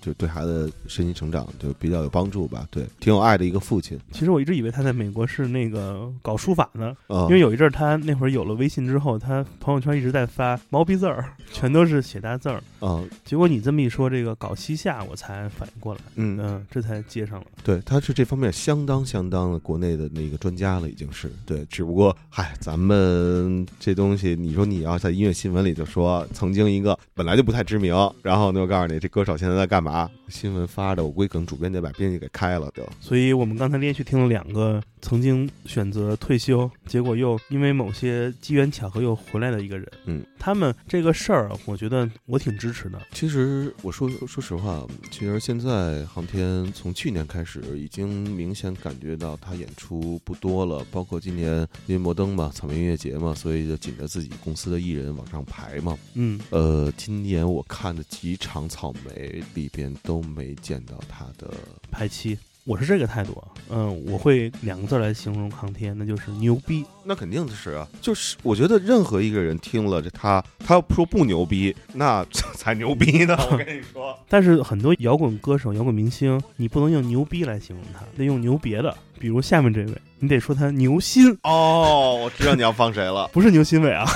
Speaker 2: 就对孩子身心成长就比较有帮助吧。对，挺有爱的一个父亲
Speaker 3: 其实我一直以为他在美国是那个搞书法呢，
Speaker 2: 啊。
Speaker 3: 因为有一阵儿他那会儿有了微信之后，他朋友圈一直在发毛笔字儿，全都是写大字儿。
Speaker 2: 啊，
Speaker 3: 结果你这么一说，这个搞西夏，我才反应过来，
Speaker 2: 嗯，
Speaker 3: 嗯，这才接上了。
Speaker 2: 对，他是这方面相当相当的国内的那个专家了，已经是对。只不过，嗨，咱们这东西，你说你要在音乐新闻里就说曾经一个本来就不太知名，然后呢，我告诉你这歌手现在在干嘛？新闻发的，我估计可能主编得把编辑给开了就。
Speaker 3: 所以我们刚才连续听了两个曾经选择退休，结果又因为某些机缘巧合又回来的一个人。
Speaker 2: 嗯，
Speaker 3: 他们这个事儿，我觉得我挺支持的。
Speaker 2: 其实我说说实话，其实现在航天从去年开始，已经明显感觉到他演出不多了，包括今年因为摩登嘛，草莓音乐节嘛，所以就紧着自己公司的艺人往上排嘛。
Speaker 3: 嗯，
Speaker 2: 呃，今年我看的几场草莓里边都没见到他的，
Speaker 3: 排期，我是这个态度啊。嗯，我会两个字来形容航天，那就是牛逼。
Speaker 2: 那肯定是啊，就是我觉得任何一个人听了这他，他要说不牛逼，那 才牛逼呢。我跟你说，
Speaker 3: 但是很多摇滚歌手、摇滚明星，你不能用牛逼来形容他，得用牛别的。比如下面这位，你得说他牛心，
Speaker 2: 哦，我知道你要放谁了。
Speaker 3: 不是牛心伟啊。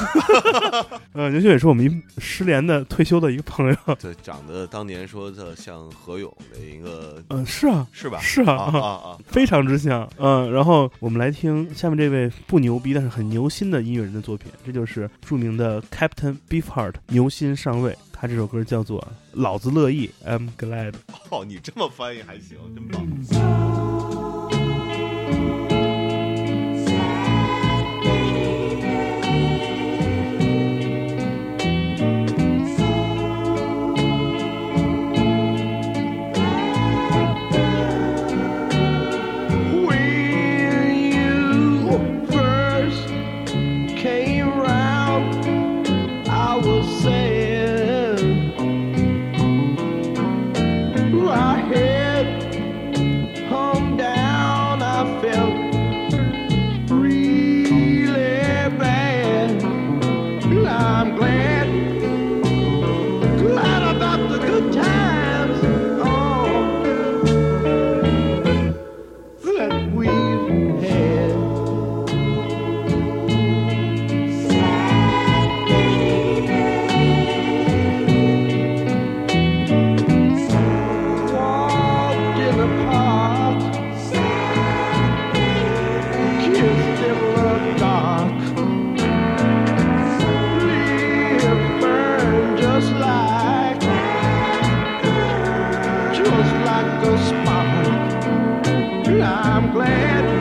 Speaker 3: 呃，牛心伟是我们一失联的退休的一个朋友。
Speaker 2: 对，长得当年说的像何勇的一个，
Speaker 3: 嗯、是啊，
Speaker 2: 是吧？
Speaker 3: 是啊，
Speaker 2: 啊啊啊！
Speaker 3: 非常之像。嗯、然后我们来听下面这位不牛逼但是很牛心的音乐人的作品，这就是著名的 Captain Beefheart 牛心上尉。他这首歌叫做《老子乐意》，I'm glad。
Speaker 2: 哦，你这么翻译还行，真棒。
Speaker 8: goes by. I'm glad.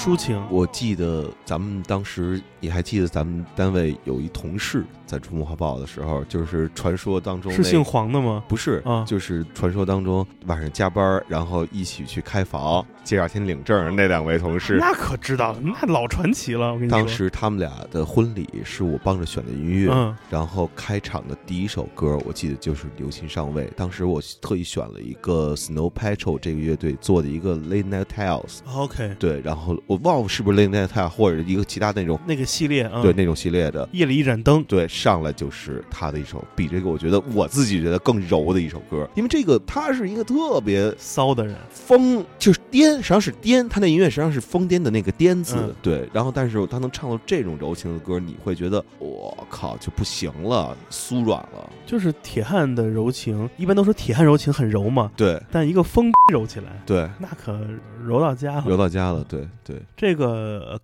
Speaker 3: 抒情。
Speaker 2: 我记得咱们当时，你还记得咱们单位有一同事在出木画报的时候，就是传说当中
Speaker 3: 是姓黄的吗？
Speaker 2: 不是
Speaker 3: 啊
Speaker 2: 就是传说当中晚上加班，然后一起去开房，第二天领证那两位同事。
Speaker 3: 那可知道，那老传奇了。我跟你说，
Speaker 2: 当时他们俩的婚礼是我帮着选的音乐，
Speaker 3: 嗯
Speaker 2: 然后开场的第一首歌，我记得就是《流行上位》。当时我特意选了一个 Snow Patrol 这个乐队做的一个 Late Night
Speaker 3: Tales，，OK，
Speaker 2: 对，然后我忘了是不是 Late Night Tales 或者一个其他那种，
Speaker 3: 那个系列啊，
Speaker 2: 对，那种系列的。
Speaker 3: 夜里一盏灯，
Speaker 2: 对，上来就是他的一首比这个我觉得我自己觉得更柔的一首歌，因为这个他是一个特别
Speaker 3: 骚的人，
Speaker 2: 疯，就是癫，实际上是癫，他那音乐实际上是疯癫的那个癫字，
Speaker 3: 嗯
Speaker 2: 对。然后，但是他能唱到这种柔情的歌，你会觉得我靠就不行了，酥软了。
Speaker 3: 就是铁汉的柔情，一般都说铁汉柔情很柔嘛，
Speaker 2: 对
Speaker 3: 但一个疯柔起来，
Speaker 2: 对，
Speaker 3: 那可柔到家了。
Speaker 2: 柔到家了，对对。
Speaker 3: 这个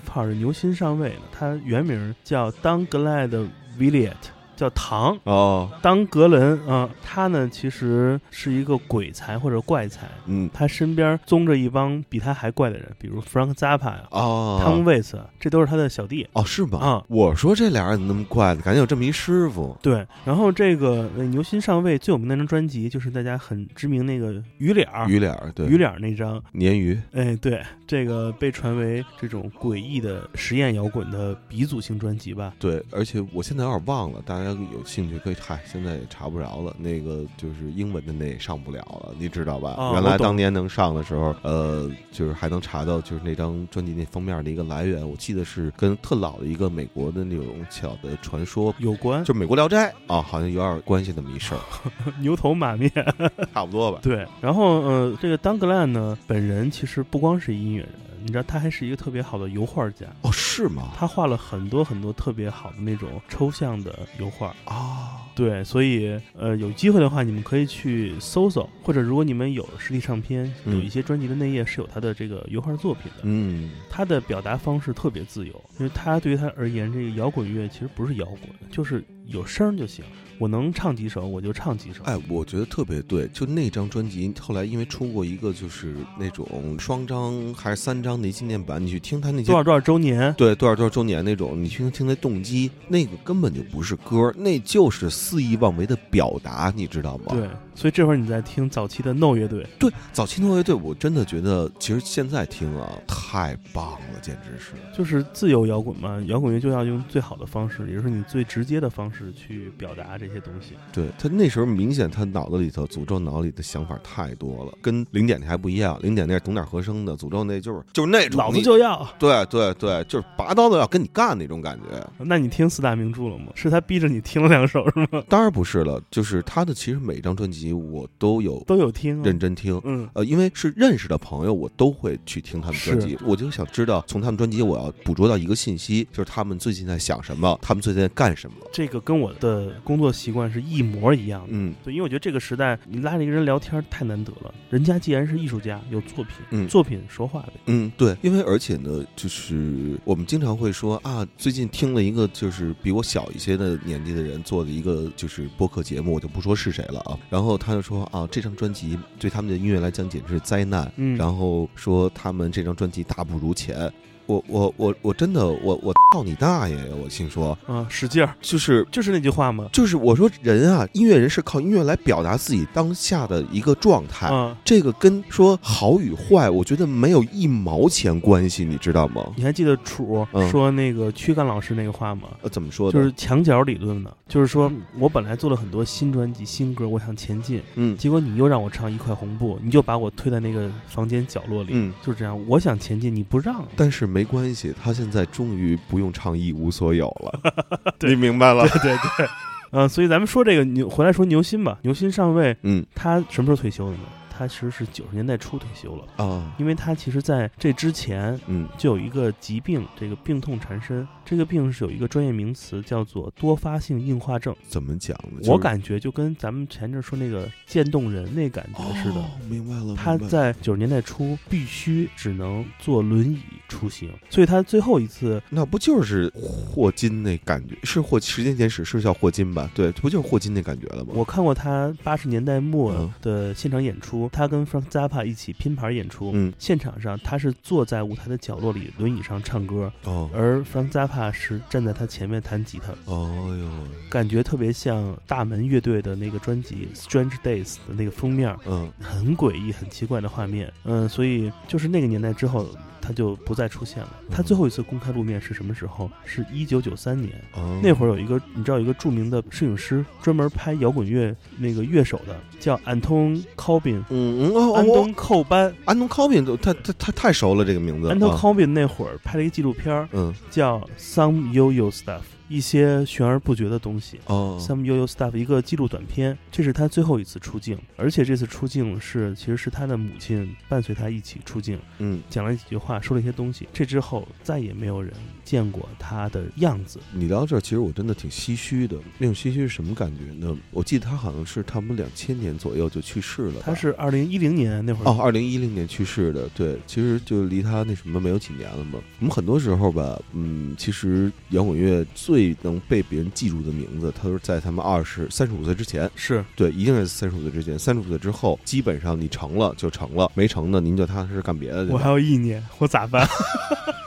Speaker 3: Beefheart 牛心上尉呢，他原名叫 Don Glad Villiet 叫唐
Speaker 2: 哦，
Speaker 3: 当格伦啊、他呢其实是一个鬼才或者怪才，
Speaker 2: 嗯，
Speaker 3: 他身边宗着一帮比他还怪的人，比如 Frank Zappa 呀、
Speaker 2: 哦，
Speaker 3: 汤威斯，这都是他的小弟。
Speaker 2: 哦，是吗？
Speaker 3: 啊
Speaker 2: 我说这俩人怎么那么怪呢？感觉有这么一师傅。
Speaker 3: 对，然后这个呃牛心上尉最有名的那张专辑就是大家很知名那个鱼脸儿，
Speaker 2: 鱼脸儿，对，
Speaker 3: 鱼脸儿那张，
Speaker 2: 鲶鱼，
Speaker 3: 哎，对，这个被传为这种诡异的实验摇滚的鼻祖性专辑吧。
Speaker 2: 对，而且我现在有点忘了，大家有兴趣可以，嗨，现在也查不着了。那个就是英文的那也上不了了，你知道吧？原来当年能上的时候，呃，就是还能查到就是那张专辑那封面的一个来源，我记得是跟特老的一个美国的那种小的传说。
Speaker 3: 有关
Speaker 2: 就美国《聊斋》啊，好像有点关系那么一事儿，
Speaker 3: 牛头马面，
Speaker 2: 差不多吧。
Speaker 3: 对，然后呃，这个当格兰呢，本人其实不光是音乐人，你知道他还是一个特别好的油画家，
Speaker 2: 哦，是吗？
Speaker 3: 他画了很多很多特别好的那种抽象的油画。
Speaker 2: 啊，
Speaker 3: 对，所以呃，有机会的话，你们可以去搜搜，或者如果你们有实体唱片，有
Speaker 2: 嗯
Speaker 3: 一些专辑的内页是有他的这个油画作品的。
Speaker 2: 嗯，
Speaker 3: 他的表达方式特别自由，因为他对于他而言，这个摇滚乐其实不是摇滚，就是有声儿就行。我能唱几首我就唱几首。
Speaker 2: 哎，我觉得特别对，就那张专辑，后来因为出过一个就是那种双张还是三张的纪念版，你去听他那些
Speaker 3: 多少多少周年？
Speaker 2: 对多少多少周年那种，你听听那动机，那个根本就不是歌，那就是肆意妄为的表达，你知道吗？
Speaker 3: 对，所以这会儿你在听早期的 No 乐队，
Speaker 2: 对，早期 No 乐队，我真的觉得其实现在听啊，太棒了，简直是。
Speaker 3: 就是自由摇滚嘛，摇滚乐就要用最好的方式，也就是你最直接的方式去表达这些东西。
Speaker 2: 对他那时候明显他脑子里头诅咒脑里的想法太多了，跟零点那还不一样，零点那是懂点和声的，诅咒那就是就是那种
Speaker 3: 老子就要。
Speaker 2: 对对对，就是拔刀的要跟你干那种感觉。
Speaker 3: 那你听四大名著了吗？是他逼着你听了两首是吗？
Speaker 2: 当然不是了，就是他的其实每张专辑我都有
Speaker 3: 都有听、啊，
Speaker 2: 认真听。
Speaker 3: 嗯，
Speaker 2: 呃，因为是认识的朋友，我都会去听他们专辑。我就想知道，从他们专辑我要捕捉到一个信息，就是他们最近在想什么，他们最近在干什么。
Speaker 3: 这个跟我的工作习惯是一模一样的。
Speaker 2: 嗯
Speaker 3: 对，因为我觉得这个时代，你拉着一个人聊天太难得了。人家既然是艺术家，有作品，
Speaker 2: 嗯
Speaker 3: 作品说话呗。
Speaker 2: 嗯，对，因为而且呢，就是我们经常会说啊，最近听了一个就是比我小一些的年纪的人做的一个就是播客节目，我就不说是谁了啊。然后他就说啊，这张专辑对他们的音乐来讲简直是灾难，
Speaker 3: 嗯
Speaker 2: 然后说他们这张专辑大不如前。我我我我真的我我操你大爷呀！我心说，
Speaker 3: 啊，使劲儿，
Speaker 2: 就是
Speaker 3: 就是那句话吗。
Speaker 2: 就是我说人啊，音乐人是靠音乐来表达自己当下的一个状态，
Speaker 3: 啊，
Speaker 2: 这个跟说好与坏，我觉得没有一毛钱关系，你知道吗？
Speaker 3: 你还记得楚
Speaker 2: 嗯
Speaker 3: 说那个躯干老师那个话吗？
Speaker 2: 呃，怎么说的？
Speaker 3: 就是墙角理论呢，就是说我本来做了很多新专辑、新歌，我想前进，
Speaker 2: 嗯
Speaker 3: 结果你又让我唱一块红布，你就把我推在那个房间角落里，
Speaker 2: 嗯，
Speaker 3: 就是这样。我想前进，你不让，
Speaker 2: 但是没关系，他现在终于不用唱一无所有了，
Speaker 3: 对
Speaker 2: 你明白了？
Speaker 3: 对对对，呃，所以咱们说这个牛，回来说牛心吧。牛心上尉
Speaker 2: 嗯
Speaker 3: 他什么时候退休的呢？他其实是九十年代初退休了，
Speaker 2: 啊，
Speaker 3: 因为他其实在这之前
Speaker 2: 嗯
Speaker 3: 就有一个疾病，这个病痛缠身。这个病是有一个专业名词叫做多发性硬化症。
Speaker 2: 怎么讲呢？
Speaker 3: 我感觉就跟咱们前阵说那个渐冻人那感觉似的。
Speaker 2: 哦、明白了。
Speaker 3: 他
Speaker 2: 明白了
Speaker 3: 在九十年代初必须只能坐轮椅出行，所以他最后一次
Speaker 2: 那不就是霍金那感觉？是霍时间简史是叫霍金吧？对，不就是霍金那感觉了吗？
Speaker 3: 我看过他八十年代末
Speaker 2: 嗯
Speaker 3: 的现场演出，他跟 Frank Zappa 一起拼盘演出。
Speaker 2: 嗯
Speaker 3: 现场上他是坐在舞台的角落里轮椅上唱歌，
Speaker 2: 哦
Speaker 3: 而 Frank Zappa 是站在他前面弹吉他，
Speaker 2: 哦哟。
Speaker 3: 感觉特别像大门乐队的那个专辑《Strange Days》的那个封面，
Speaker 2: 嗯。
Speaker 3: 很诡异、很奇怪的画面。嗯，所以就是那个年代之后，他就不再出现了。他最后一次公开露面是什么时候？是一九九三年。
Speaker 2: 哦
Speaker 3: 那会儿有一个，你知道有一个著名的摄影师，专门拍摇滚乐那个乐手的，叫安东·考宾。
Speaker 2: 嗯嗯
Speaker 3: 安东·寇班，
Speaker 2: 安东考宾都他他他太熟了这个名字。
Speaker 3: 安东·
Speaker 2: 啊
Speaker 3: 考宾那会儿拍了一个纪录片儿，
Speaker 2: 嗯
Speaker 3: 叫《Some Yo-Yo Stuff》，一些悬而不决的东西。
Speaker 2: 哦
Speaker 3: Some Yo-Yo Stuff 一个记录短片，这是他最后一次出镜，而且这次出镜是其实是他的母亲伴随他一起出镜，
Speaker 2: 嗯，
Speaker 3: 讲了几句话，说了一些东西。这之后再也没有人见过他的样子。
Speaker 2: 你聊到这儿，其实我真的挺唏嘘的。那种唏嘘是什么感觉呢？我记得他好像是差不多两千年左右就去世了。
Speaker 3: 他是二零一零年那会儿
Speaker 2: 哦，二零一零年去世的，对，其实就离他那什么没有几年了嘛。我们很多时候吧，嗯，其实摇滚乐最能被别人记住的名字，他都是在他们二十三十五岁之前，
Speaker 3: 是
Speaker 2: 对，一定是三十五岁之前。三十五岁之后，基本上你成了就成了，没成呢，您就踏踏实实干别的去
Speaker 3: 我。还有一年，我咋办？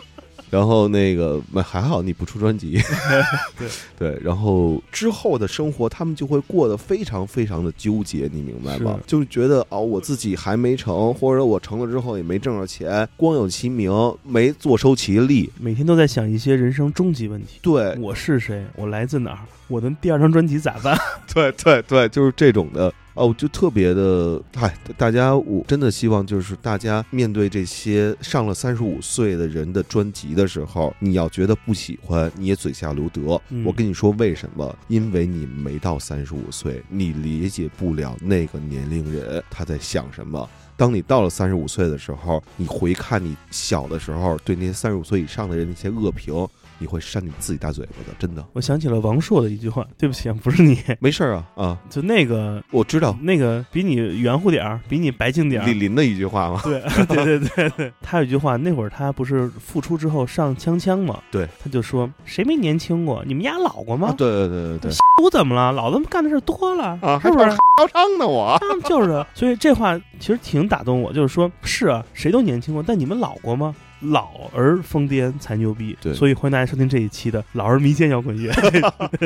Speaker 2: 然后那个没还好你不出专辑，
Speaker 3: 对
Speaker 2: 对，然后之后的生活他们就会过得非常非常的纠结，你明白吗？就是觉得哦，我自己还没成，或者我成了之后也没挣着钱，光有其名，没坐收其利。
Speaker 3: 每天都在想一些人生终极问题。
Speaker 2: 对，
Speaker 3: 我是谁？我来自哪儿？我的第二张专辑咋办？
Speaker 2: 对对对，就是这种的哦，就特别的，嗨，大家我真的希望就是大家面对这些上了三十五岁的人的专辑的时候，你要觉得不喜欢，你也嘴下留德。
Speaker 3: 嗯
Speaker 2: 我跟你说为什么？因为你没到三十五岁，你理解不了那个年龄人他在想什么。当你到了三十五岁的时候，你回看你小的时候对那些三十五岁以上的人那些恶评，你会扇你自己大嘴巴的，真的。
Speaker 3: 我想起了王朔的一句话，对不起啊，不是你，
Speaker 2: 没事儿啊啊，
Speaker 3: 就那个
Speaker 2: 我知道
Speaker 3: 那个比你圆乎点儿，比你白净点儿
Speaker 2: 李。林的一句话吗？
Speaker 3: 对 对对对对，他有一句话，那会儿他不是复出之后上锵锵嘛，
Speaker 2: 对，
Speaker 3: 他就说谁没年轻过？你们家老过吗？
Speaker 2: 啊，对对对对对，
Speaker 3: 我怎么了？老子干的事多了
Speaker 2: 啊，
Speaker 3: 是不是？
Speaker 2: 嚣张呢我？
Speaker 3: 啊，就是，所以这话其实挺打动我，就是说，是啊，谁都年轻过，但你们老过吗？老而疯癫才牛逼，
Speaker 2: 对。
Speaker 3: 所以欢迎大家收听这一期的《老而迷奸摇滚乐》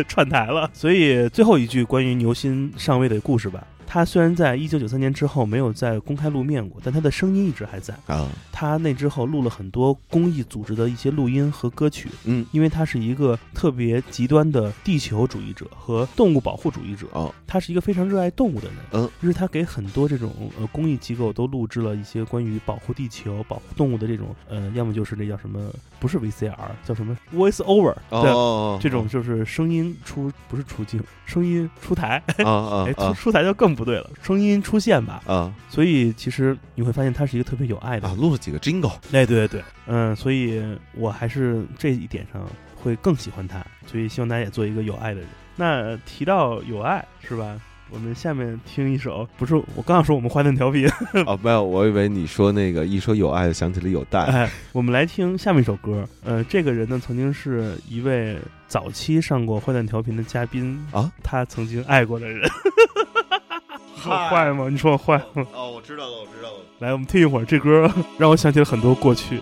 Speaker 3: 串台了。所以最后一句关于牛心上位的故事吧，他虽然在一九九三年之后没有再公开露面过，但他的声音一直还在。
Speaker 2: 啊，
Speaker 3: 他那之后录了很多公益组织的一些录音和歌曲，
Speaker 2: 嗯，
Speaker 3: 因为他是一个特别极端的地球主义者和动物保护主义者。
Speaker 2: 哦，
Speaker 3: 他是一个非常热爱动物的人，
Speaker 2: 嗯，
Speaker 3: 于是他给很多这种呃公益机构都录制了一些关于保护地球、保护动物的这种呃，要么就是那叫什么，不是 VCR，叫什么 Voice Over，对，
Speaker 2: 哦，
Speaker 3: 这种就是声音出不是出镜，声音出台，
Speaker 2: 啊啊
Speaker 3: 哎，出台就更不对了，声音出现吧。
Speaker 2: 啊
Speaker 3: 所以其实你会发现他是一个特别有爱的
Speaker 2: 啊，
Speaker 3: 人，
Speaker 2: 录了几个 jingle，
Speaker 3: 哎，对对对，嗯，所以我还是这一点上会更喜欢他，所以希望大家也做一个有爱的人。那提到有爱是吧？我们下面听一首，不是我刚想说我们坏蛋调频，
Speaker 2: 哦，没有，我以为你说那个一说有爱，想起了有带
Speaker 3: 哎，我们来听下面一首歌。呃，这个人呢，曾经是一位早期上过坏蛋调频的嘉宾
Speaker 2: 啊，
Speaker 3: 他曾经爱过的人。我坏吗？你说我坏吗？
Speaker 2: 哦，我知道了，我知道了。
Speaker 3: 来，我们听一会儿这歌，让我想起了很多过去。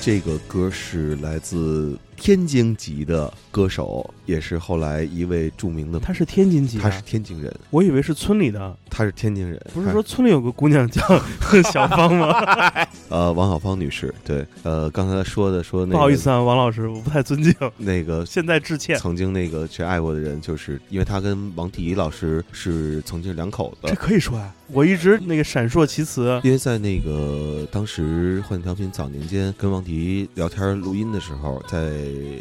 Speaker 9: 这
Speaker 2: 个歌是来自天津籍的歌手，也是后来一位著名的，
Speaker 3: 他是天津籍，
Speaker 2: 他是天津人，
Speaker 3: 我以为是村里的，
Speaker 2: 他是天津人，
Speaker 3: 不是说村里有个姑娘叫 小芳吗？
Speaker 2: 呃王小芳女士，对，呃刚才说的说那个
Speaker 3: 不好意思啊，王老师，我不太尊敬，
Speaker 2: 那个
Speaker 3: 现在致歉。
Speaker 2: 曾经那个去爱过的人，就是因为他跟王迪老师是曾经两口子这。
Speaker 3: 可以说啊，我一直那个闪烁其词，
Speaker 2: 因为在那个当时《幻调频》早年间跟王迪聊天录音的时候，在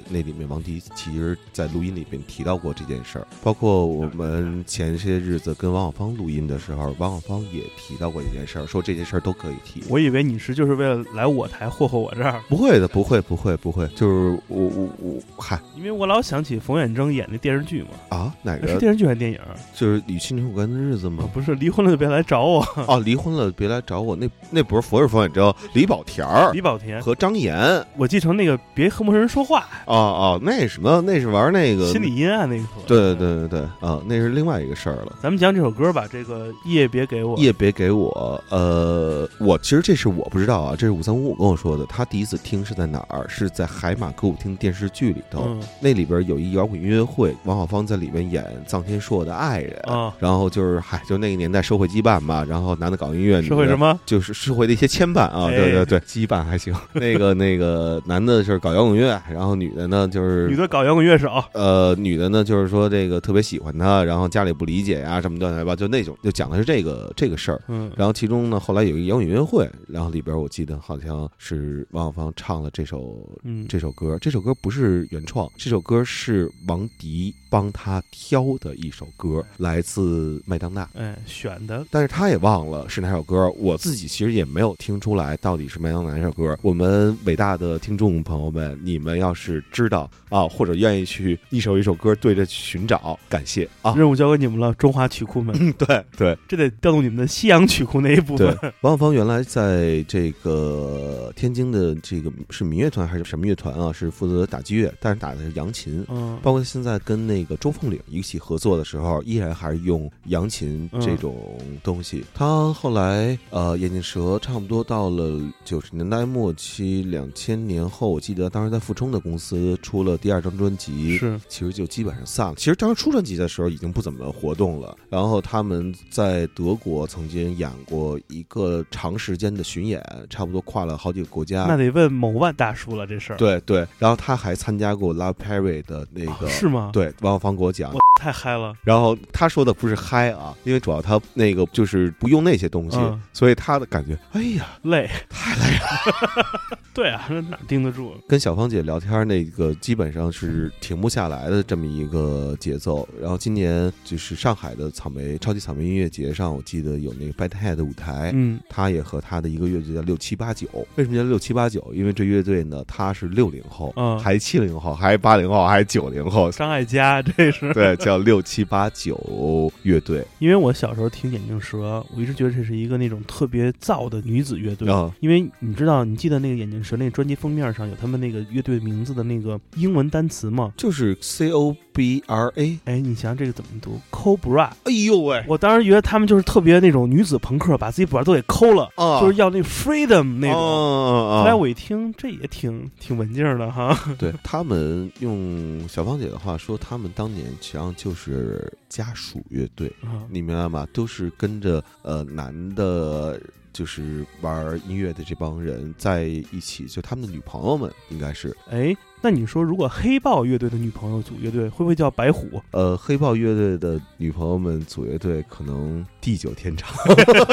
Speaker 2: 那里面，王迪其实在录音里边提到过这件事儿。包括我们前些日子跟王小芳录音的时候，王小芳也提到过这件事儿，说这件事儿都可以提。
Speaker 3: 我以为你是就是为了来我台霍霍我这儿，
Speaker 2: 不会的，不会，不会，不会，就是我我我嗨
Speaker 3: 因为我老想起冯远征演那电视剧嘛，
Speaker 2: 啊，哪个是
Speaker 3: 电视剧还是电影？
Speaker 2: 就是与青春有关的日子
Speaker 3: 啊
Speaker 2: 吗？
Speaker 3: 不是，离婚了就别来找我。
Speaker 2: 哦，离婚了别来找我，那那不是不是冯远征，李保田儿
Speaker 3: 李保田，
Speaker 2: 和张岩。
Speaker 3: 我继承那个别和陌生人说话，
Speaker 2: 哦哦，那什么，那是玩那个
Speaker 3: 心理阴暗那个。
Speaker 2: 对对对对对啊，那是另外一个事儿了。
Speaker 3: 咱们讲这首歌吧，这个夜别给我。
Speaker 2: 夜别给我，呃，我其实这是我不知道啊，这是五三五五跟我说的。他第一次听是在哪儿？是在海马歌舞厅电视剧里头，
Speaker 3: 嗯
Speaker 2: 那里边有一摇滚音乐会，王小芳在里面演臧天朔的爱人，
Speaker 3: 啊，
Speaker 2: 然后就是嗨，就那个年代社会羁绊嘛，然后男的搞音乐，
Speaker 3: 社会什么？
Speaker 2: 就是社会的一些牵绊啊，
Speaker 3: 哎
Speaker 2: 对对对，羁绊还行。那个那个男的是搞摇滚乐，然后女的呢就是
Speaker 3: 女的搞摇滚乐手，
Speaker 2: 呃，女的呢，就是说这个特别喜欢他，然后家里不理解呀，什么乱七八糟，就那种，就讲的是这个这个事儿。
Speaker 3: 嗯，
Speaker 2: 然后其中呢，后来有一个摇滚音乐会，然后里边我记得好像是王小芳唱了这首
Speaker 3: 嗯，
Speaker 2: 这首歌，这首歌不是原创，这首歌是王迪帮他挑的一首歌，来自麦当娜。
Speaker 3: 哎选的，
Speaker 2: 但是他也忘了是哪首歌，我自己其实也没有听出来到底是麦当娜哪首歌。我们伟大的听众朋友们，你们要是知道啊，或者愿意去一首一首歌对着寻找，感谢啊。
Speaker 3: 任务交给你们了，中华曲库们，
Speaker 2: 对对
Speaker 3: 这得调动你们的西洋曲库那一部分。，
Speaker 2: 王小芳原来在这个天津的这个是民乐团还是什么乐团啊？是负责打击乐，但是打的是扬琴。
Speaker 3: 嗯，
Speaker 2: 包括现在跟那个周凤岭一起合作的时候，依然还是用扬琴这种东西。他后来呃，眼镜蛇差不多到了九十年代末期，两千年后，我记得当时在富冲的公司出了第二张专辑，
Speaker 3: 是
Speaker 2: 其实就基本上散了。其实当时出专辑的时候已经不怎么活动了。然后他们在德国曾经演过一个长时间的巡演，差不多跨了好几个国家。
Speaker 3: 那得问某万大叔了，这事儿。
Speaker 2: 对对，然后他还参加过 Love Perry 的那个，
Speaker 3: 啊是吗？，
Speaker 2: 对，王小芳给我讲
Speaker 3: 我，太嗨了。
Speaker 2: 然后他说的不是嗨啊，因为主要他那个就是不用那些东西，
Speaker 3: 嗯
Speaker 2: 所以他的感觉，哎呀，
Speaker 3: 累，
Speaker 2: 太累了。
Speaker 3: 对啊，那哪盯得住？
Speaker 2: 跟小芳姐聊天，那个基本上是停不下来的这么一个节奏。然后今年就是上海的草莓超级草莓音乐节上，我记得有那个 Bad Head 的舞台，
Speaker 3: 嗯，
Speaker 2: 他也和他的一个乐队叫六七八九。为什么叫六七八九？因为这乐队呢，他是六零后，
Speaker 3: 嗯
Speaker 2: 还七零后，还八零后，还九零后，
Speaker 3: 张艾嘉这是。
Speaker 2: 对，叫六七八九乐队
Speaker 3: 因为我小时候听眼镜蛇，我一直觉得这是一个那种特别燥的女子乐队。
Speaker 2: 啊，
Speaker 3: 因为你知道，你记得那个眼镜蛇那个专辑封面上有他们那个乐队名字的那个英文单词吗？
Speaker 2: 就是 C O B R A。
Speaker 3: 哎，你想想这个怎么读？Cobra。
Speaker 2: 哎呦喂，
Speaker 3: 我当时觉得他们就是特别那种女子朋克，把自己脖都给抠了，
Speaker 2: 啊
Speaker 3: 就是要那 freedom 那种。
Speaker 2: 啊
Speaker 3: 后来我一听，这也挺挺文静的哈。
Speaker 2: 对他们用小芳姐的话说，他们当年实际上就是家属乐队，
Speaker 3: 啊
Speaker 2: 你明白吗？都是跟着呃男的。就是玩音乐的这帮人在一起，就他们的女朋友们应该是，
Speaker 3: 哎，那你说，如果黑豹乐队的女朋友组乐队，会不会叫白虎？
Speaker 2: 呃，黑豹乐队的女朋友们组乐队可能地久天长，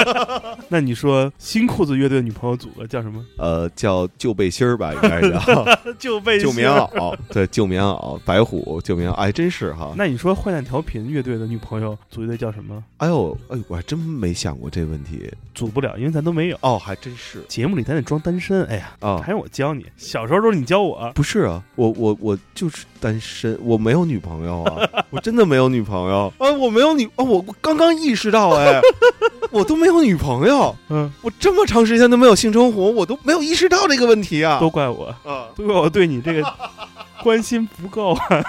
Speaker 3: 那你说新裤子乐队的女朋友组的叫什么？
Speaker 2: 呃，叫旧背心儿吧，应该是叫
Speaker 3: 旧背
Speaker 2: 旧棉袄，对，旧棉袄，白虎旧棉袄，哎，真是哈，
Speaker 3: 那你说坏蛋调频乐队的女朋友组乐队叫什么？
Speaker 2: 哎呦，哎，我还真没想过这问题，
Speaker 3: 组不了，因为咱都没有。
Speaker 2: 哦，还真是
Speaker 3: 节目里咱得装单身，哎呀，
Speaker 2: 啊，
Speaker 3: 还用我教你？小时候都是你教我。
Speaker 2: 不是啊，我我我就是单身，我没有女朋友啊，我真的没有女朋友 啊，我没有女啊，我我刚刚意识到，哎，我都没有女朋友，
Speaker 3: 嗯，
Speaker 2: 我这么长时间都没有性生活，我都没有意识到这个问题啊，
Speaker 3: 都怪我，
Speaker 2: 啊，
Speaker 3: 都怪我对你这个关心不够啊。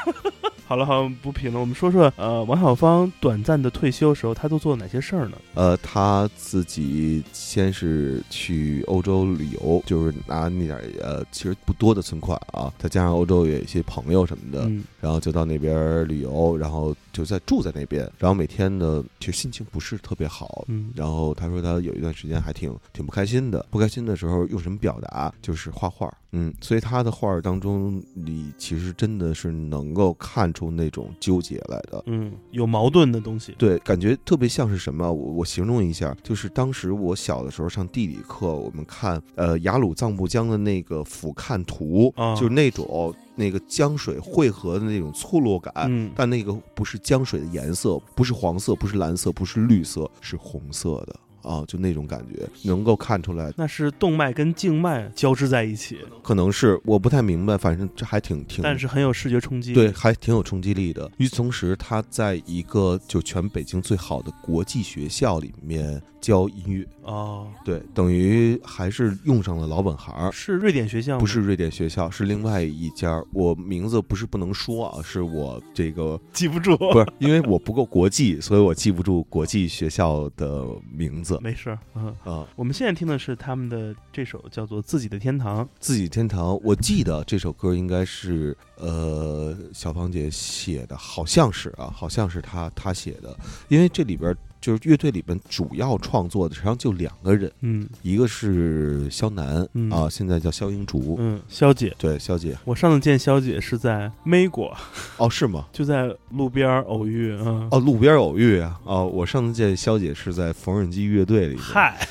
Speaker 3: 好了，好，不评了。我们说说，呃，王小芳短暂的退休时候，她都做了哪些事儿呢？
Speaker 2: 呃，她自己先是去欧洲旅游，就是拿那点儿呃，其实不多的存款啊，再加上欧洲有一些朋友什么的，
Speaker 3: 嗯
Speaker 2: 然后就到那边旅游，然后就在住在那边，然后每天呢，其实心情不是特别好。
Speaker 3: 嗯
Speaker 2: 然后她说她有一段时间还挺挺不开心的，不开心的时候用什么表达？就是画画。嗯，所以他的画儿当中，你其实真的是能够看出那种纠结来的。
Speaker 3: 嗯，有矛盾的东西。
Speaker 2: 对，感觉特别像是什么？我我形容一下，就是当时我小的时候上地理课，我们看呃雅鲁藏布江的那个俯瞰图，
Speaker 3: 啊
Speaker 2: 就是那种那个江水汇合的那种错落感。
Speaker 3: 嗯，
Speaker 2: 但那个不是江水的颜色，不是黄色，不是蓝色，不是绿色，是红色的啊，就那种感觉，能够看出来。
Speaker 3: 那是动脉跟静脉交织在一起，
Speaker 2: 可能是我不太明白，反正这还挺挺
Speaker 3: 但是很有视觉冲击。
Speaker 2: 对，，还挺有冲击力的。与此同时，他在一个就全北京最好的国际学校里面教音乐，
Speaker 3: 哦，
Speaker 2: 对，等于还是用上了老本行。
Speaker 3: 是瑞典学校吗？
Speaker 2: 不是瑞典学校，是另外一家。我名字不是不能说啊，是我这个
Speaker 3: 记不住。
Speaker 2: 不是因为我不够国际，所以我记不住国际学校的名字
Speaker 3: 没事儿，嗯。
Speaker 2: 啊。
Speaker 3: 我们现在听的是他们的这首叫做《自己的天堂》。
Speaker 2: 自己天堂，我记得这首歌应该是呃小芳姐写的，好像是啊，好像是她她写的，因为这里边就是乐队里面主要创作的实际上就两个人，
Speaker 3: 嗯
Speaker 2: 一个是肖楠、
Speaker 3: 嗯
Speaker 2: 啊，现在叫肖英竹，
Speaker 3: 嗯，肖姐，
Speaker 2: 对，肖姐
Speaker 3: 我上次见肖姐是在美国，
Speaker 2: 哦是吗？
Speaker 3: 就在路边偶遇。嗯，
Speaker 2: 哦，路边偶遇啊！哦，我上次见肖姐是在缝纫机乐队里面，
Speaker 3: 嗨，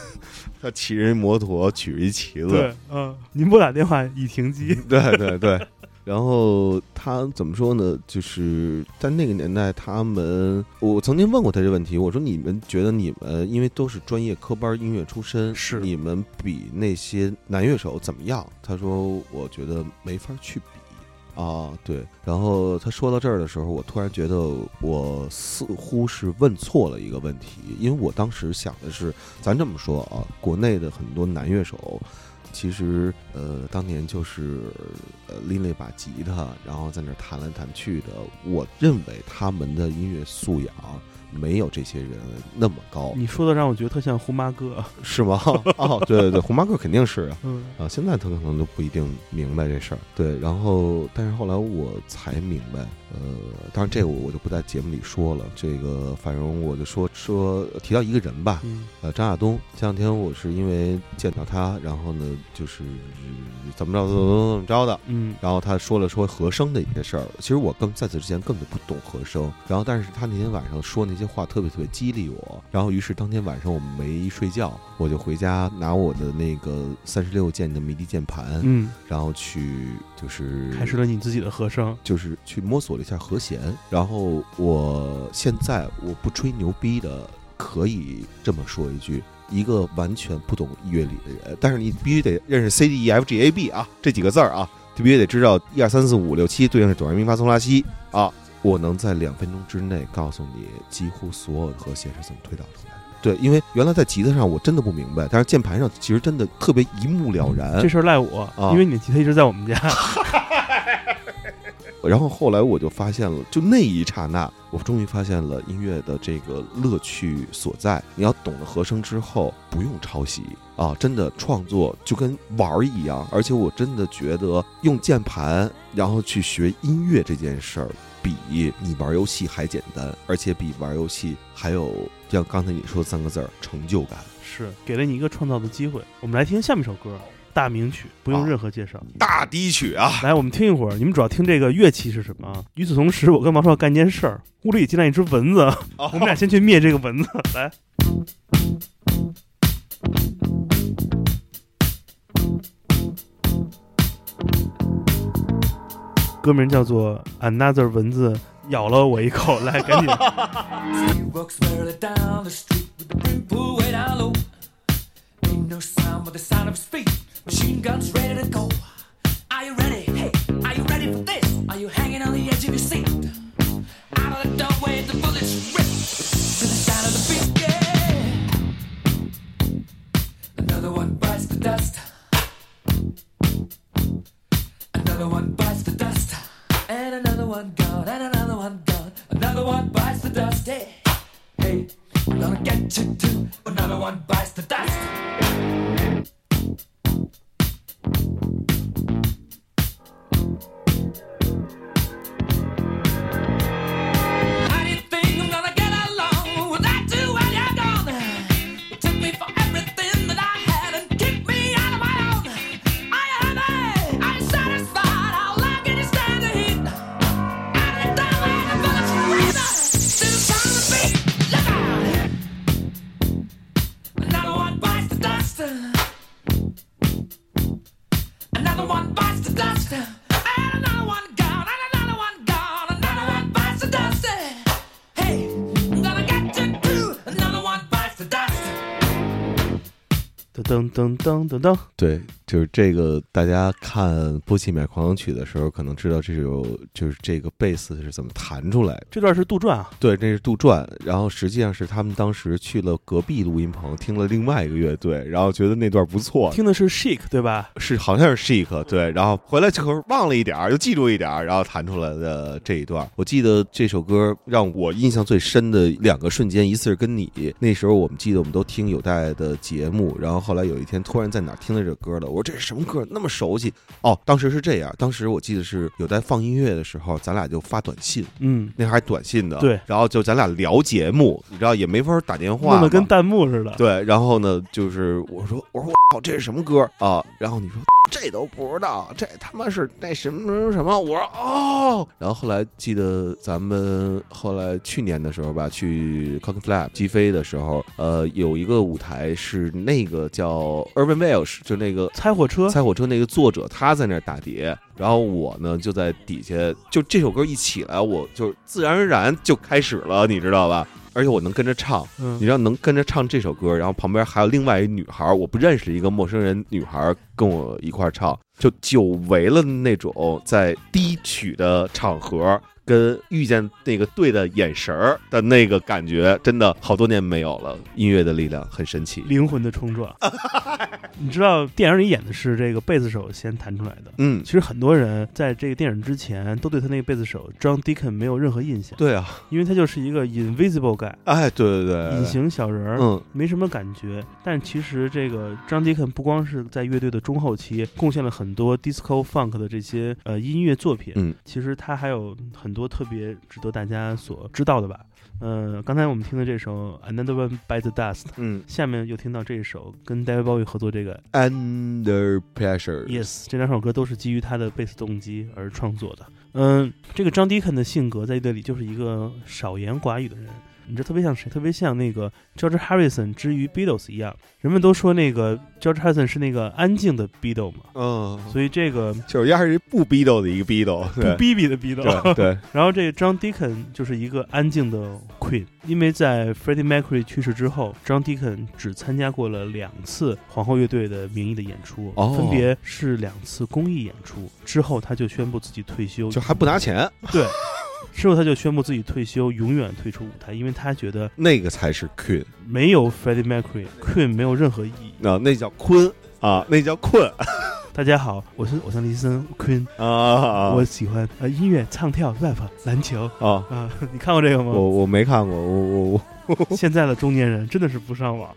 Speaker 2: 她骑着一摩托，举着一旗子，
Speaker 3: 对，嗯，您拨打电话已停机。
Speaker 2: 对 对对。然后他怎么说呢？就是在那个年代，他们我曾经问过他这个问题，我说你们觉得你们因为都是专业科班音乐出身，
Speaker 3: 是
Speaker 2: 你们比那些男乐手怎么样？他说我觉得没法去比。啊，对。然后他说到这儿的时候，我突然觉得我似乎是问错了一个问题，因为我当时想的是，咱这么说啊，国内的很多男乐手，其实呃，当年就是呃拎了一把吉他，然后在那弹来弹去的。我认为他们的音乐素养没有这些人那么高，
Speaker 3: 你说的让我觉得特像胡麻哥。
Speaker 2: 是吗？哦，对对对，红马哥肯定是啊。
Speaker 3: 嗯
Speaker 2: 啊，现在他可能都不一定明白这事儿。对，然后但是后来我才明白，呃，当然这个我我就不在节目里说了。这个反正我就说说提到一个人吧，
Speaker 3: 嗯
Speaker 2: 呃，张亚东。前两天我是因为见到他，然后呢，就是怎么着怎么着怎么着的。
Speaker 3: 嗯
Speaker 2: 然后他说了说和声的一些事儿，其实我更在此之前根本不懂和声。然后但是他那天晚上说那些话特别特别激励我。然后于是当天晚上我没睡觉，我就回家拿我的那个三十六键的迷笛键盘，
Speaker 3: 嗯，
Speaker 2: 然后去就是
Speaker 3: 开始了你自己的和声。
Speaker 2: 就是去摸索了一下和弦。然后我现在我不吹牛逼的，可以这么说一句。一个完全不懂乐理的人，但是你必须得认识 C D E F G A B 啊这几个字儿啊，就必须得知道一二三四五六七对应是哆来咪发嗦拉西啊。我能在两分钟之内告诉你几乎所有的和弦是怎么推导出来的。对，因为原来在吉他上我真的不明白，但是键盘上其实真的特别一目了然
Speaker 3: 这。事儿赖我，
Speaker 2: 啊
Speaker 3: 因为你的吉他一直在我们家。
Speaker 2: 然后后来我就发现了，就那一刹那，我终于发现了音乐的这个乐趣所在。你要懂了和声之后，不用抄袭啊，真的创作就跟玩儿一样。而且我真的觉得用键盘然后去学音乐这件事儿，比你玩游戏还简单，而且比玩游戏还有像刚才你说三个字儿成就感。
Speaker 3: 是给了你一个创造的机会。我们来听下面一首歌，大名曲，不用
Speaker 2: 啊
Speaker 3: 任何介绍。
Speaker 2: 大低曲啊！
Speaker 3: 来，我们听一会儿。你们主要听这个乐器是什么啊？与此同时，我跟王少干件事儿，屋里进来一只蚊子，我们俩先去灭这个蚊子。来，歌名叫做《Another 蚊子咬了我一口》，来，赶紧。
Speaker 7: Machine guns ready to go. Are you ready? Hey, are you ready for this? Are you hanging on the edge of your seat? Out of the doorway, the bullets rip to the sound of the beat. Yeah. Another one bites the dust. Another one bites the dust. And another one gone. And another one gone. another one bites the dust. Hey, hey, gonna get you too. Another one bites the dust.
Speaker 3: own 噔噔噔噔噔，
Speaker 2: 对，就是这个，大家看《波西米亚狂想曲》的时候，可能知道这首就是这个贝斯是怎么弹出来的。
Speaker 3: 这段是杜撰啊，
Speaker 2: 对，这是杜撰，然后实际上是他们当时去了隔壁录音棚，听了另外一个乐队，然后觉得那段不错，
Speaker 3: 听的是 Shake 对吧？
Speaker 2: 是好像是 Shake 对，然后回来可是忘了一点儿，又记住一点儿，然后弹出来的这一段。我记得这首歌让我印象最深的两个瞬间，一次是跟你那时候，我们记得我们都听有带的节目，然后后来有一天突然在哪儿听到这歌了，我说这是什么歌，那么熟悉哦。当时是这样，当时我记得是有在放音乐的时候，咱俩就发短信，
Speaker 3: 嗯，
Speaker 2: 那还短信的，
Speaker 3: 对
Speaker 2: 然后就咱俩聊节目，你知道也没法打电话嘛，
Speaker 3: 弄得跟弹幕似的。
Speaker 2: 对，然后呢，就是我说我说我操，这是什么歌啊？然后你说这都不知道，这他妈是那什么什么什么？我说哦。然后后来记得咱们后来去年的时候吧，去 Cock Flap 击飞的时候，呃，有一个舞台是那个叫 Urban Welsh，就那个
Speaker 3: 猜火车，
Speaker 2: 猜火车那个作者他在那儿打碟，然后我呢就在底下，就这首歌一起来，我就自然而然就开始了，你知道吧？而且我能跟着唱，
Speaker 3: 嗯
Speaker 2: 你知道能跟着唱这首歌，然后旁边还有另外一女孩，我不认识一个陌生人女孩跟我一块儿唱，就久违了那种在低曲的场合。跟遇见那个对的眼神儿的那个感觉，真的好多年没有了。音乐的力量很神奇。
Speaker 3: 灵魂的冲撞。你知道电影里演的是这个贝斯手先弹出来的。
Speaker 2: 嗯
Speaker 3: 其，实很多人在这个电影之前都对他那个贝斯手 John Deacon 没有任何印象，
Speaker 2: 对啊，
Speaker 3: 因为他就是一个 invisible guy，
Speaker 2: 哎，对对对，
Speaker 3: 隐形小人儿，
Speaker 2: 嗯，
Speaker 3: 没什么感觉。但其实这个 John Deacon 不光是在乐队的中后期贡献了很多 disco funk 的这些呃音乐作品，
Speaker 2: 嗯，
Speaker 3: 其实他还有很多特别值得大家所知道的吧。呃，刚才我们听的这首 Another One Bites the Dust，
Speaker 2: 嗯
Speaker 3: 下面又听到这首跟 David Bowie 合作这个
Speaker 2: ，Under
Speaker 3: Pressure，Yes，这两首歌都是基于他的贝斯动机而创作的。嗯，这个张迪肯的性格在乐队里就是一个少言寡语的人，你知道特别像谁？特别像那个 George Harrison 之于 Beatles 一样。人们都说那个 George Harrison 是那个安静的 Beatle 嘛，
Speaker 2: 嗯，
Speaker 3: 所以这个
Speaker 2: 就是压是不逼斗的一个逼斗，
Speaker 3: 不
Speaker 2: 对
Speaker 3: 逼逼的 Beatle。
Speaker 2: 对对，
Speaker 3: 然后这个 John Deacon 就是一个安静的 Queen，因为在 Freddie Mercury 去世之后，John Deacon 只参加过了两次皇后乐队的名义的演出，
Speaker 2: 哦
Speaker 3: 分别是两次公益演出。之后他就宣布自己退休，
Speaker 2: 就还不拿钱，
Speaker 3: 对。之后他就宣布自己退休，永远退出舞台，因为他觉得
Speaker 2: 那个才是 Queen，
Speaker 3: 没有 Freddie Mercury，Queen 没有任何意义。
Speaker 2: 那那叫坤啊，那叫困
Speaker 3: 大家好，我是偶像李森 Queen，、
Speaker 2: 啊，
Speaker 3: 我喜欢呃音乐、唱跳、rap、篮球。
Speaker 2: 啊，
Speaker 3: 啊、你看过这个吗？
Speaker 2: 我我没看过，我我我
Speaker 3: 现在的中年人真的是不上网。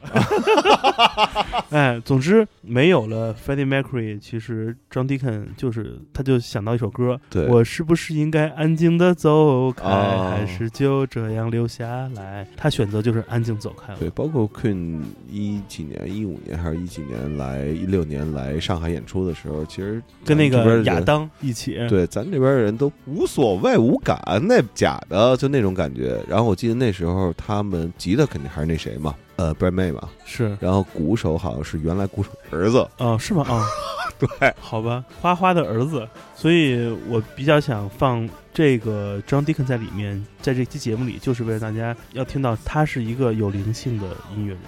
Speaker 3: 哎，总之没有了 Freddie Mercury，其实 John Deacon 就是他就想到一首歌，
Speaker 2: 对
Speaker 3: 我是不是应该安静的走开，
Speaker 2: 哦
Speaker 3: 还是就这样留下来？他选择就是安静走开了。
Speaker 2: 对，包括 Queen 一几年、一五年还是一几年来一六年来上海演出的时候，其实
Speaker 3: 跟那个亚当一起，
Speaker 2: 对，咱这边人都无所谓、无感，那假的就那种感觉。然后我记得那时候他们吉他肯定还是那谁嘛，呃，Brad May 嘛，
Speaker 3: 是。
Speaker 2: 然后鼓手好像是原来鼓手的儿子，
Speaker 3: 哦，是吗？哦，
Speaker 2: 对，
Speaker 3: 好吧，花花的儿子，所以我比较想放这个 John Deacon 在里面，在这期节目里，就是为了大家要听到他是一个有灵性的音乐人，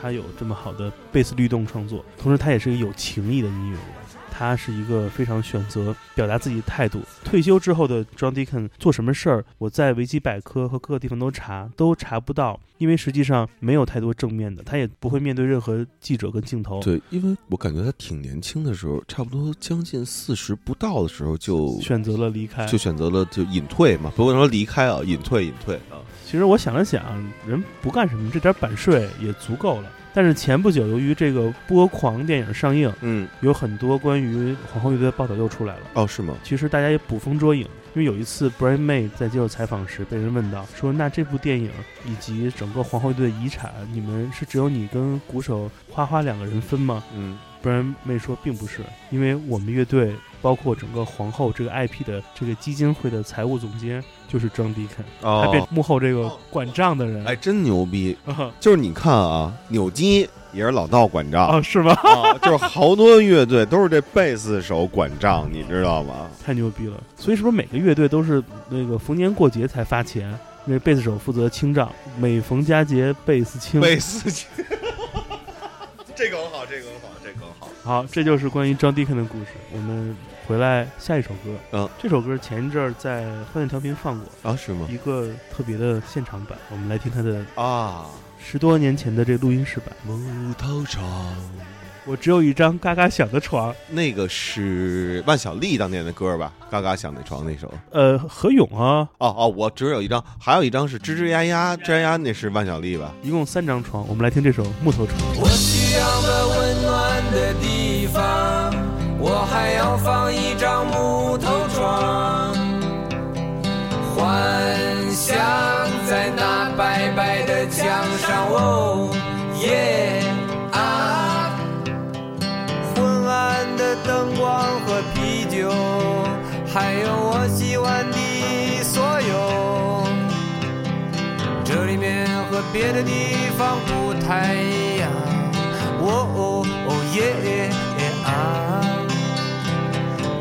Speaker 3: 他有这么好的贝斯律动创作，同时他也是一个有情谊的音乐人。他是一个非常选择表达自己态度。退休之后的 John Deacon 做什么事儿，我在维基百科和各个地方都查，都查不到，因为实际上没有太多正面的，他也不会面对任何记者跟镜头。
Speaker 2: 对，因为我感觉他挺年轻的时候，差不多将近四十不到的时候就
Speaker 3: 选择了离开。
Speaker 2: 就选择了就隐退嘛，不能说离开啊，隐退隐退啊。
Speaker 3: 其实我想了想，人不干什么，这点版税也足够了。但是前不久，由于这个《波狂》电影上映，
Speaker 2: 嗯，
Speaker 3: 有很多关于皇后乐队的报道又出来了。
Speaker 2: 哦，是吗？
Speaker 3: 其实大家也捕风捉影，因为有一次 Brian May 在接受采访时被人问到，说那这部电影以及整个皇后乐队的遗产，你们是只有你跟鼓手花花两个人分吗
Speaker 2: 嗯，
Speaker 3: ？Brian May 说并不是，因为我们乐队包括整个皇后这个 IP 的这个基金会的财务总监就是 John Deacon，他幕后这个管账的人。
Speaker 2: 哎，真牛逼！
Speaker 3: 啊
Speaker 2: 就是你看啊，扭机也是老道管账
Speaker 3: 哦，是吗？
Speaker 2: 啊，就是好多乐队都是这贝斯手管账，你知道吗？
Speaker 3: 太牛逼了！所以是不是每个乐队都是那个逢年过节才发钱？那贝斯手负责清账，每逢佳节贝斯清。
Speaker 2: 贝斯，这个很好，这个很好，这个很好。
Speaker 3: 好，这就是关于 John Deacon 的故事。我们回来下一首歌。
Speaker 2: 嗯，
Speaker 3: 这首歌前一阵儿在欢乐调频放过
Speaker 2: 啊，是吗？
Speaker 3: 一个特别的现场版，我们来听他的
Speaker 2: 啊，
Speaker 3: 十多年前的这录音室版。
Speaker 2: 木头床，
Speaker 3: 我只有一张嘎嘎响的床。
Speaker 2: 那个是万晓利当年的歌吧？嘎嘎响的床那首。
Speaker 3: 呃，何勇啊，
Speaker 2: 哦哦，我只有一张，还有一张是吱吱呀呀，吱呀呀，那是万晓利吧？
Speaker 3: 一共三张床。我们来听这首木头床。
Speaker 7: 我需要个温暖的地方，我还要放一张木头床，幻想在那白白的墙上，哦耶啊！昏暗的灯光和啤酒，还有我喜欢的所有。这里面和别的地方不太一样。哦哦哦耶啊！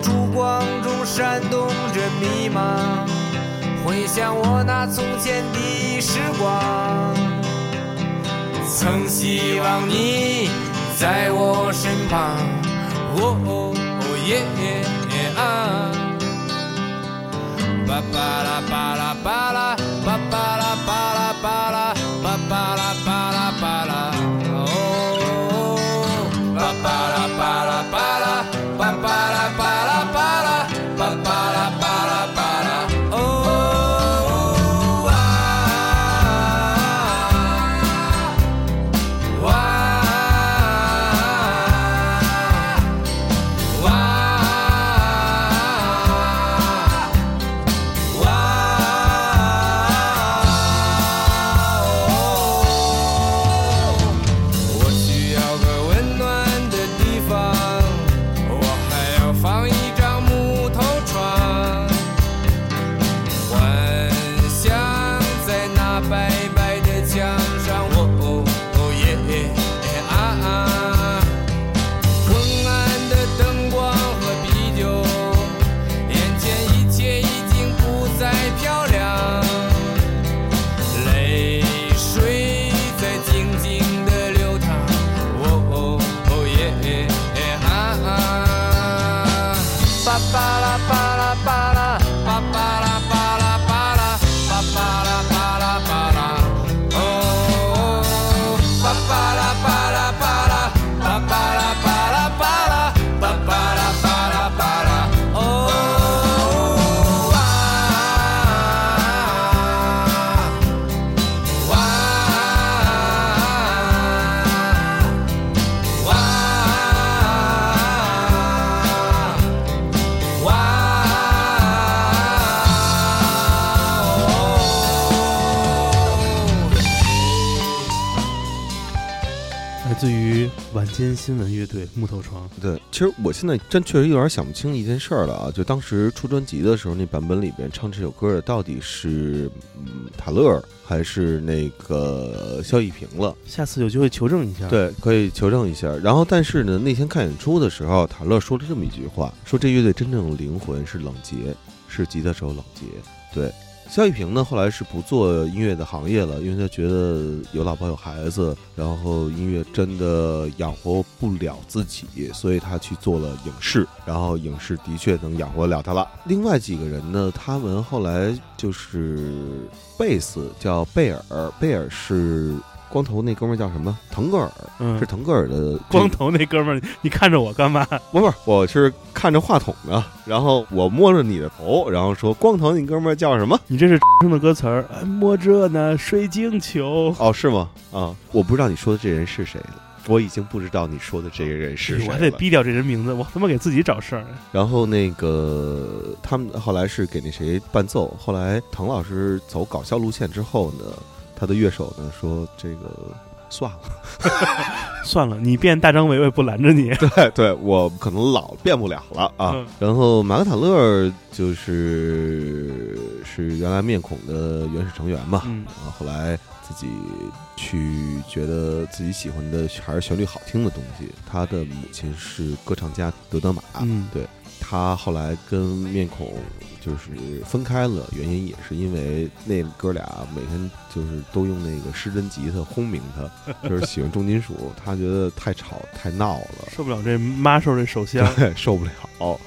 Speaker 7: 烛光中闪动着迷茫，回想我那从前的时光。曾希望你在我身旁。哦哦哦耶啊！巴巴拉巴拉巴拉，巴巴拉巴拉巴拉，巴巴拉
Speaker 3: 间新闻乐队木头床。
Speaker 2: 对，其实我现在真确实有点想不清一件事儿了啊！就当时出专辑的时候，那版本里边唱这首歌的到底是嗯塔勒还是那个肖一平了？
Speaker 3: 下次有机会求证一下。，
Speaker 2: 对，可以求证一下。然后，但是呢，那天看演出的时候，塔勒说了这么一句话：说这乐队真正的灵魂是冷杰，是吉他手冷杰。对，肖一平呢，后来是不做音乐的行业了，因为他觉得有老婆有孩子，然后音乐真的养活不了自己，所以他去做了影视，然后影视的确能养活了他了。另外几个人呢，他们后来就是贝斯叫贝尔，贝尔是光头那哥们儿叫什么？腾格尔，
Speaker 3: 嗯
Speaker 2: 是，腾格尔的
Speaker 3: 光头那哥们儿，你看着我干嘛？
Speaker 2: 不是，我是看着话筒的，然后我摸着你的头，然后说光头那哥们儿叫什么？
Speaker 3: 你这是声的歌词儿，哎摸着那水晶球。
Speaker 2: 哦，是吗？啊，我不知道你说的这人是谁了。我已经不知道你说的这个人是谁
Speaker 3: 我得逼掉这人名字，我他妈给自己找事儿。
Speaker 2: 然后那个他们后来是给那谁伴奏，后来滕老师走搞笑路线之后呢，他的乐手呢说这个算了，
Speaker 3: 算了，你变大张伟，我也不拦着你。
Speaker 2: 对对，我可能老变不了了啊。
Speaker 3: 嗯
Speaker 2: 然后马克塔勒就是是原来面孔的原始成员嘛，
Speaker 3: 嗯
Speaker 2: 然后后来自己去觉得自己喜欢的还是旋律好听的东西。他的母亲是歌唱家德德玛，
Speaker 3: 嗯
Speaker 2: 对他后来跟面孔就是分开了，原因也是因为那哥俩每天就是都用那个失真吉他轰鸣他，就是喜欢重金属，他觉得太吵太闹了，
Speaker 3: 受不了这妈受这手香。
Speaker 2: 对，受不了。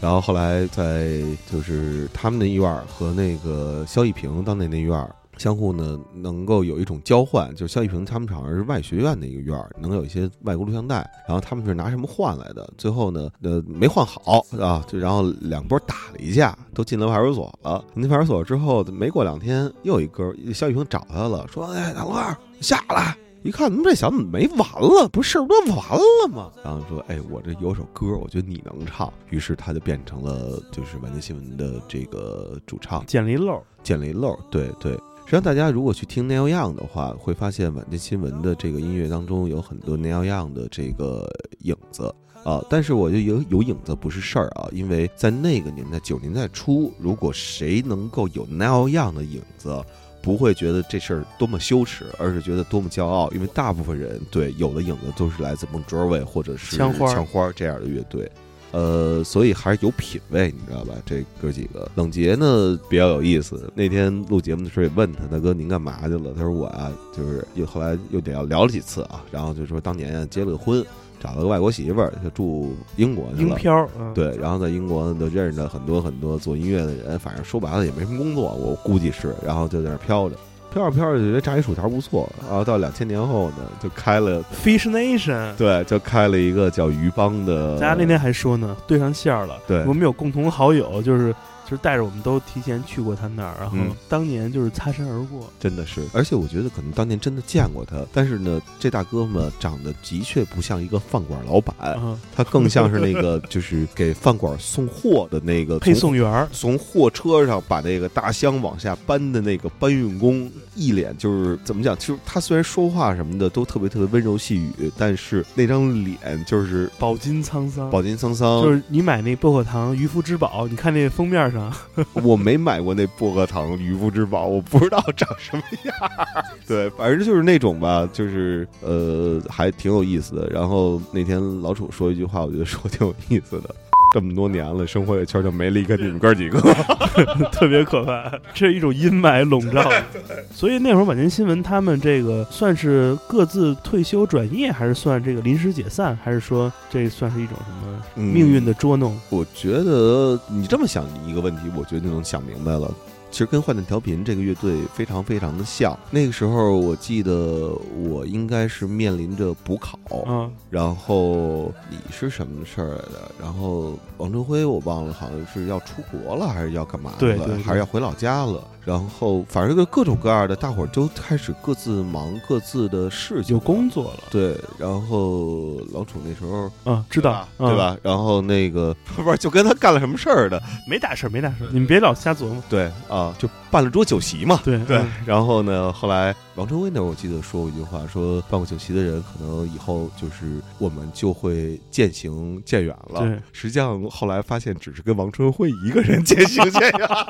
Speaker 2: 然后后来在就是他们那院儿和那个肖一平当年那院儿相互呢能够有一种交换，就是萧一平他们好像是外学院的一个院儿，能有一些外国录像带，然后他们是拿什么换来的？最后呢，呃，没换好啊，就然后两波打了一架，都进了派出所了。进派出所之后，没过两天，又一哥肖一平找他了，说：“哎，大哥，下来。”一看，这小子没完了？不是事儿都完了吗？然后说：“哎，我这有首歌，我觉得你能唱。”于是他就变成了就是晚间新闻的这个主唱，
Speaker 3: 捡了一漏，
Speaker 2: 捡了一漏。对对，实际上大家如果去听 Neil Young 的话，会发现晚间新闻的这个音乐当中有很多 Neil Young 的这个影子。啊，但是我觉得有有影子不是事儿啊，因为在那个年代九十年代初，如果谁能够有 Neil Young 的影子，不会觉得这事儿多么羞耻，而是觉得多么骄傲，因为大部分人对有的影子都是来自孟哲伟或者是
Speaker 3: 枪花
Speaker 2: 枪花这样的乐队。呃，所以还是有品位，你知道吧？这哥几个，冷杰呢比较有意思。那天录节目的时候也问他，大哥您干嘛去了？他说我啊，就是又后来又得要聊了几次啊，然后就说当年啊结了个婚，找了个外国媳妇儿，就住英国去了。
Speaker 3: 英漂。嗯，
Speaker 2: 对，然后在英国呢，就认识了很多很多做音乐的人，反正说白了也没什么工作，我估计是，然后就在那儿飘着，飘着飘着就觉得炸鱼薯条不错，然后到两千年后呢，就开了
Speaker 3: ，Fish Nation。
Speaker 2: 对，就开了一个叫鱼帮的，
Speaker 3: 大家那天还说呢，对上线了。
Speaker 2: 对
Speaker 3: 我们有共同好友，就是就是带着我们都提前去过他那儿，然后
Speaker 2: 嗯
Speaker 3: 当年就是擦身而过。
Speaker 2: 真的是，而且我觉得可能当年真的见过他，但是呢，这大哥们长得的确不像一个饭馆老板，
Speaker 3: 啊，
Speaker 2: 他更像是那个就是给饭馆送货的那个
Speaker 3: 配送员儿，
Speaker 2: 从货车上把那个大箱往下搬的那个搬运工，一脸就是怎么讲？就是他虽然说话什么的都特别特别温柔细语，但是那张脸就是
Speaker 3: 饱经沧桑。
Speaker 2: 饱经沧桑。
Speaker 3: 就是你买那薄荷糖渔夫之宝，你看那封面上，
Speaker 2: 我没买过那薄荷糖渔夫之宝，我不知道长什么样。对，反正就是那种吧，就是呃，还挺有意思的。然后那天老楚说一句话，我觉得说挺有意思的。这么多年了，生活圈就没离开你们哥几个。
Speaker 3: 特别可怕，这是一种阴霾笼罩。所以那会儿晚间新闻他们这个算是各自退休转业，还是算这个临时解散，还是说这算是一种什么
Speaker 2: 嗯
Speaker 3: 命运的捉弄？
Speaker 2: 我觉得你这么想一个问题，我觉得就能想明白了。其实跟坏蛋调频这个乐队非常非常的像。那个时候我记得我应该是面临着补考，
Speaker 3: 嗯，
Speaker 2: 然后你是什么事儿来的？然后王春辉我忘了，好像是要出国了，还是要干嘛了？
Speaker 3: 对对对
Speaker 2: 还是要回老家了？然后反正就各种各样的，大伙儿都开始各自忙各自的事情，
Speaker 3: 有工作了
Speaker 2: 对。然后老楚那时候
Speaker 3: 嗯，知道
Speaker 2: 对吧？对？吧？然后那个 不是就跟他干了什么事儿的？
Speaker 3: 啊没大事儿，没大事儿，你们别老瞎琢磨。
Speaker 2: 对啊，就办了桌酒席嘛。
Speaker 3: 对
Speaker 2: 对
Speaker 3: 嗯，
Speaker 2: 然后呢，后来王春辉呢我记得说过一句话，说办过酒席的人可能以后就是我们就会渐行渐远了。
Speaker 3: 对，
Speaker 2: 实际上后来发现只是跟王春辉一个人渐行渐远了。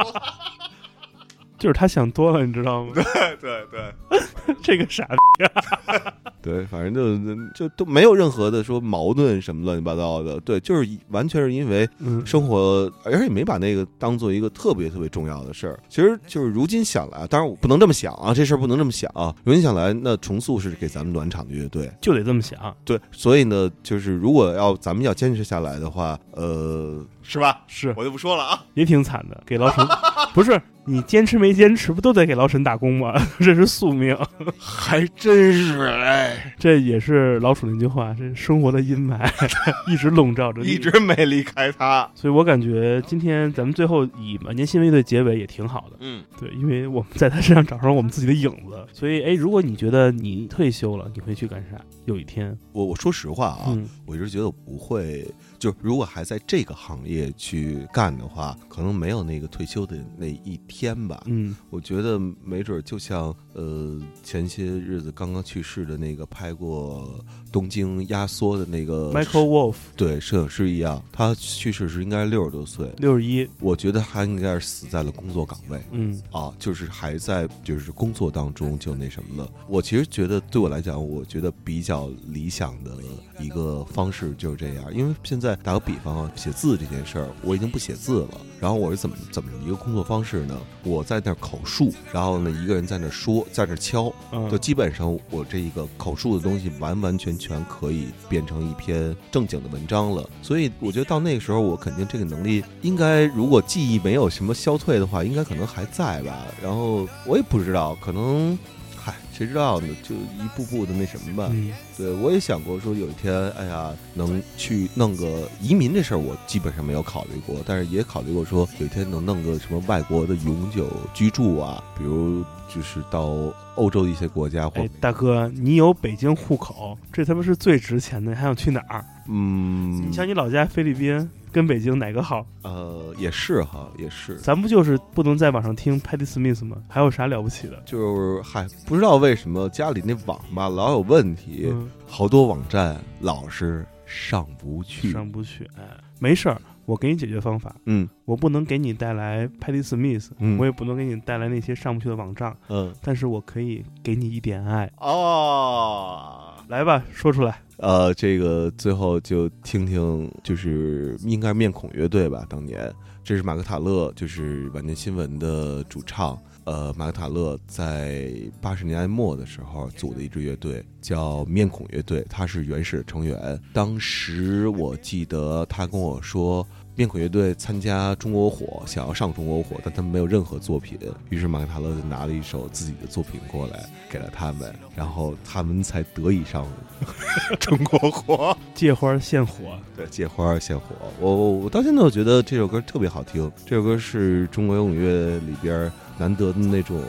Speaker 3: 就是他想多了，你知道吗？
Speaker 2: 对 对对，
Speaker 3: 这个傻逼，
Speaker 2: 对，反正就就都没有任何的说矛盾什么乱七八糟的，对，就是完全是因为
Speaker 3: 嗯，
Speaker 2: 生活，而且也没把那个当做一个特别特别重要的事儿。其实就是如今想来，当然我不能这么想啊，这事儿不能这么想啊。如今想来，那重塑是给咱们暖场的乐队，
Speaker 3: 就得这么想，
Speaker 2: 对，所以呢，就是如果要咱们要坚持下来的话，呃，是吧？
Speaker 3: 是
Speaker 2: 我就不说了啊。
Speaker 3: 也挺惨的，给老沈不是你坚持没坚持，不都得给老沈打工吗？这是宿命，
Speaker 2: 还真是哎，
Speaker 3: 这也是老鼠那句话，这生活的阴霾 一直笼罩着你，
Speaker 2: 一直没离开他。
Speaker 3: 所以我感觉今天咱们最后以晚间新闻乐队结尾也挺好的，
Speaker 2: 嗯，
Speaker 3: 对，因为我们在他身上找上我们自己的影子，所以哎，如果你觉得你退休了，你会去干啥？有一天，
Speaker 2: 我我说实话啊，
Speaker 3: 嗯。
Speaker 2: 我一直觉得我不会，就如果还在这个行业去干的话，可能没有那个退休的那一天吧。
Speaker 3: 嗯
Speaker 2: 我觉得没准儿就像呃前些日子刚刚去世的那个拍过东京压缩的那个
Speaker 3: ，Michael Wolf
Speaker 2: 对摄影师一样，他去世时应该六十多岁，
Speaker 3: 六十一，
Speaker 2: 我觉得他应该是死在了工作岗位。
Speaker 3: 嗯
Speaker 2: 啊，就是还在就是工作当中就那什么了。我其实觉得对我来讲，我觉得比较理想的一个方式就是这样，因为现在打个比方啊，写字这件事儿，我已经不写字了。然后我是怎么怎么一个工作方式呢？我在那儿口述，然后呢一个人在那儿说，在那儿敲，
Speaker 3: 嗯
Speaker 2: 就基本上我这一个口述的东西完完全全可以变成一篇正经的文章了。所以我觉得到那个时候，我肯定这个能力应该，如果记忆没有什么消退的话，应该可能还在吧。然后我也不知道，可能，嗨，谁知道呢？就一步步的那什么吧。
Speaker 3: 嗯
Speaker 2: 对，我也想过说有一天，哎呀，能去弄个移民这事儿，我基本上没有考虑过，但是也考虑过说有一天能弄个什么外国的永久居住啊，比如就是到欧洲一些国家或
Speaker 3: 哎，大哥，你有北京户口，这他妈是最值钱的，还想去哪儿？
Speaker 2: 嗯
Speaker 3: 你，像你老家菲律宾跟北京哪个好？
Speaker 2: 呃，也是哈，也是。
Speaker 3: 咱不就是不能在网上听 Patty Smith 吗？还有啥了不起的？
Speaker 2: 就是嗨，不知道为什么家里那网吧老有问题，
Speaker 3: 嗯，
Speaker 2: 好多网站老是上不去。
Speaker 3: 上不去。哎，没事儿，我给你解决方法。
Speaker 2: 嗯
Speaker 3: 我不能给你带来 Patty Smith，、
Speaker 2: 嗯
Speaker 3: 我也不能给你带来那些上不去的网站，
Speaker 2: 嗯
Speaker 3: 但是我可以给你一点爱。
Speaker 2: 哦，
Speaker 3: 来吧，说出来。
Speaker 2: 呃，这个最后就听听，就是应该面孔乐队吧，当年这是马克塔勒，就是晚间新闻的主唱。呃，马克塔勒在八十年代末的时候组的一支乐队叫面孔乐队，他是原始成员。当时我记得他跟我说，面孔乐队参加中国火，想要上中国火，但他们没有任何作品。于是马克塔勒就拿了一首自己的作品过来给了他们，然后他们才得以上 中国火。
Speaker 3: 借花献火，
Speaker 2: 对，借花献火。我我我到现在我觉得这首歌特别好听，这首歌是中国摇滚乐里边难得的那种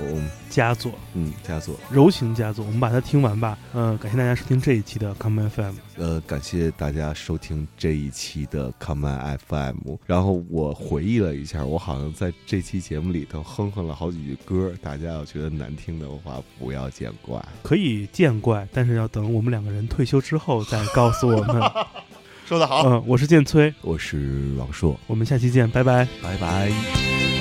Speaker 3: 佳作，
Speaker 2: 嗯佳作。
Speaker 3: 柔情佳作。我们把它听完吧。嗯、感谢大家收听这一期的 Come FM。
Speaker 2: 呃，感谢大家收听这一期的 Come FM。然后我回忆了一下，我好像在这期节目里头哼哼了好几句歌，大家要觉得难听的话不要见怪。
Speaker 3: 可以见怪，但是要等我们两个人退休之后再告诉我们。
Speaker 2: 说得好，
Speaker 3: 嗯，我是建崔，
Speaker 2: 我是王硕，
Speaker 3: 我们下期见，拜拜。
Speaker 2: 拜拜。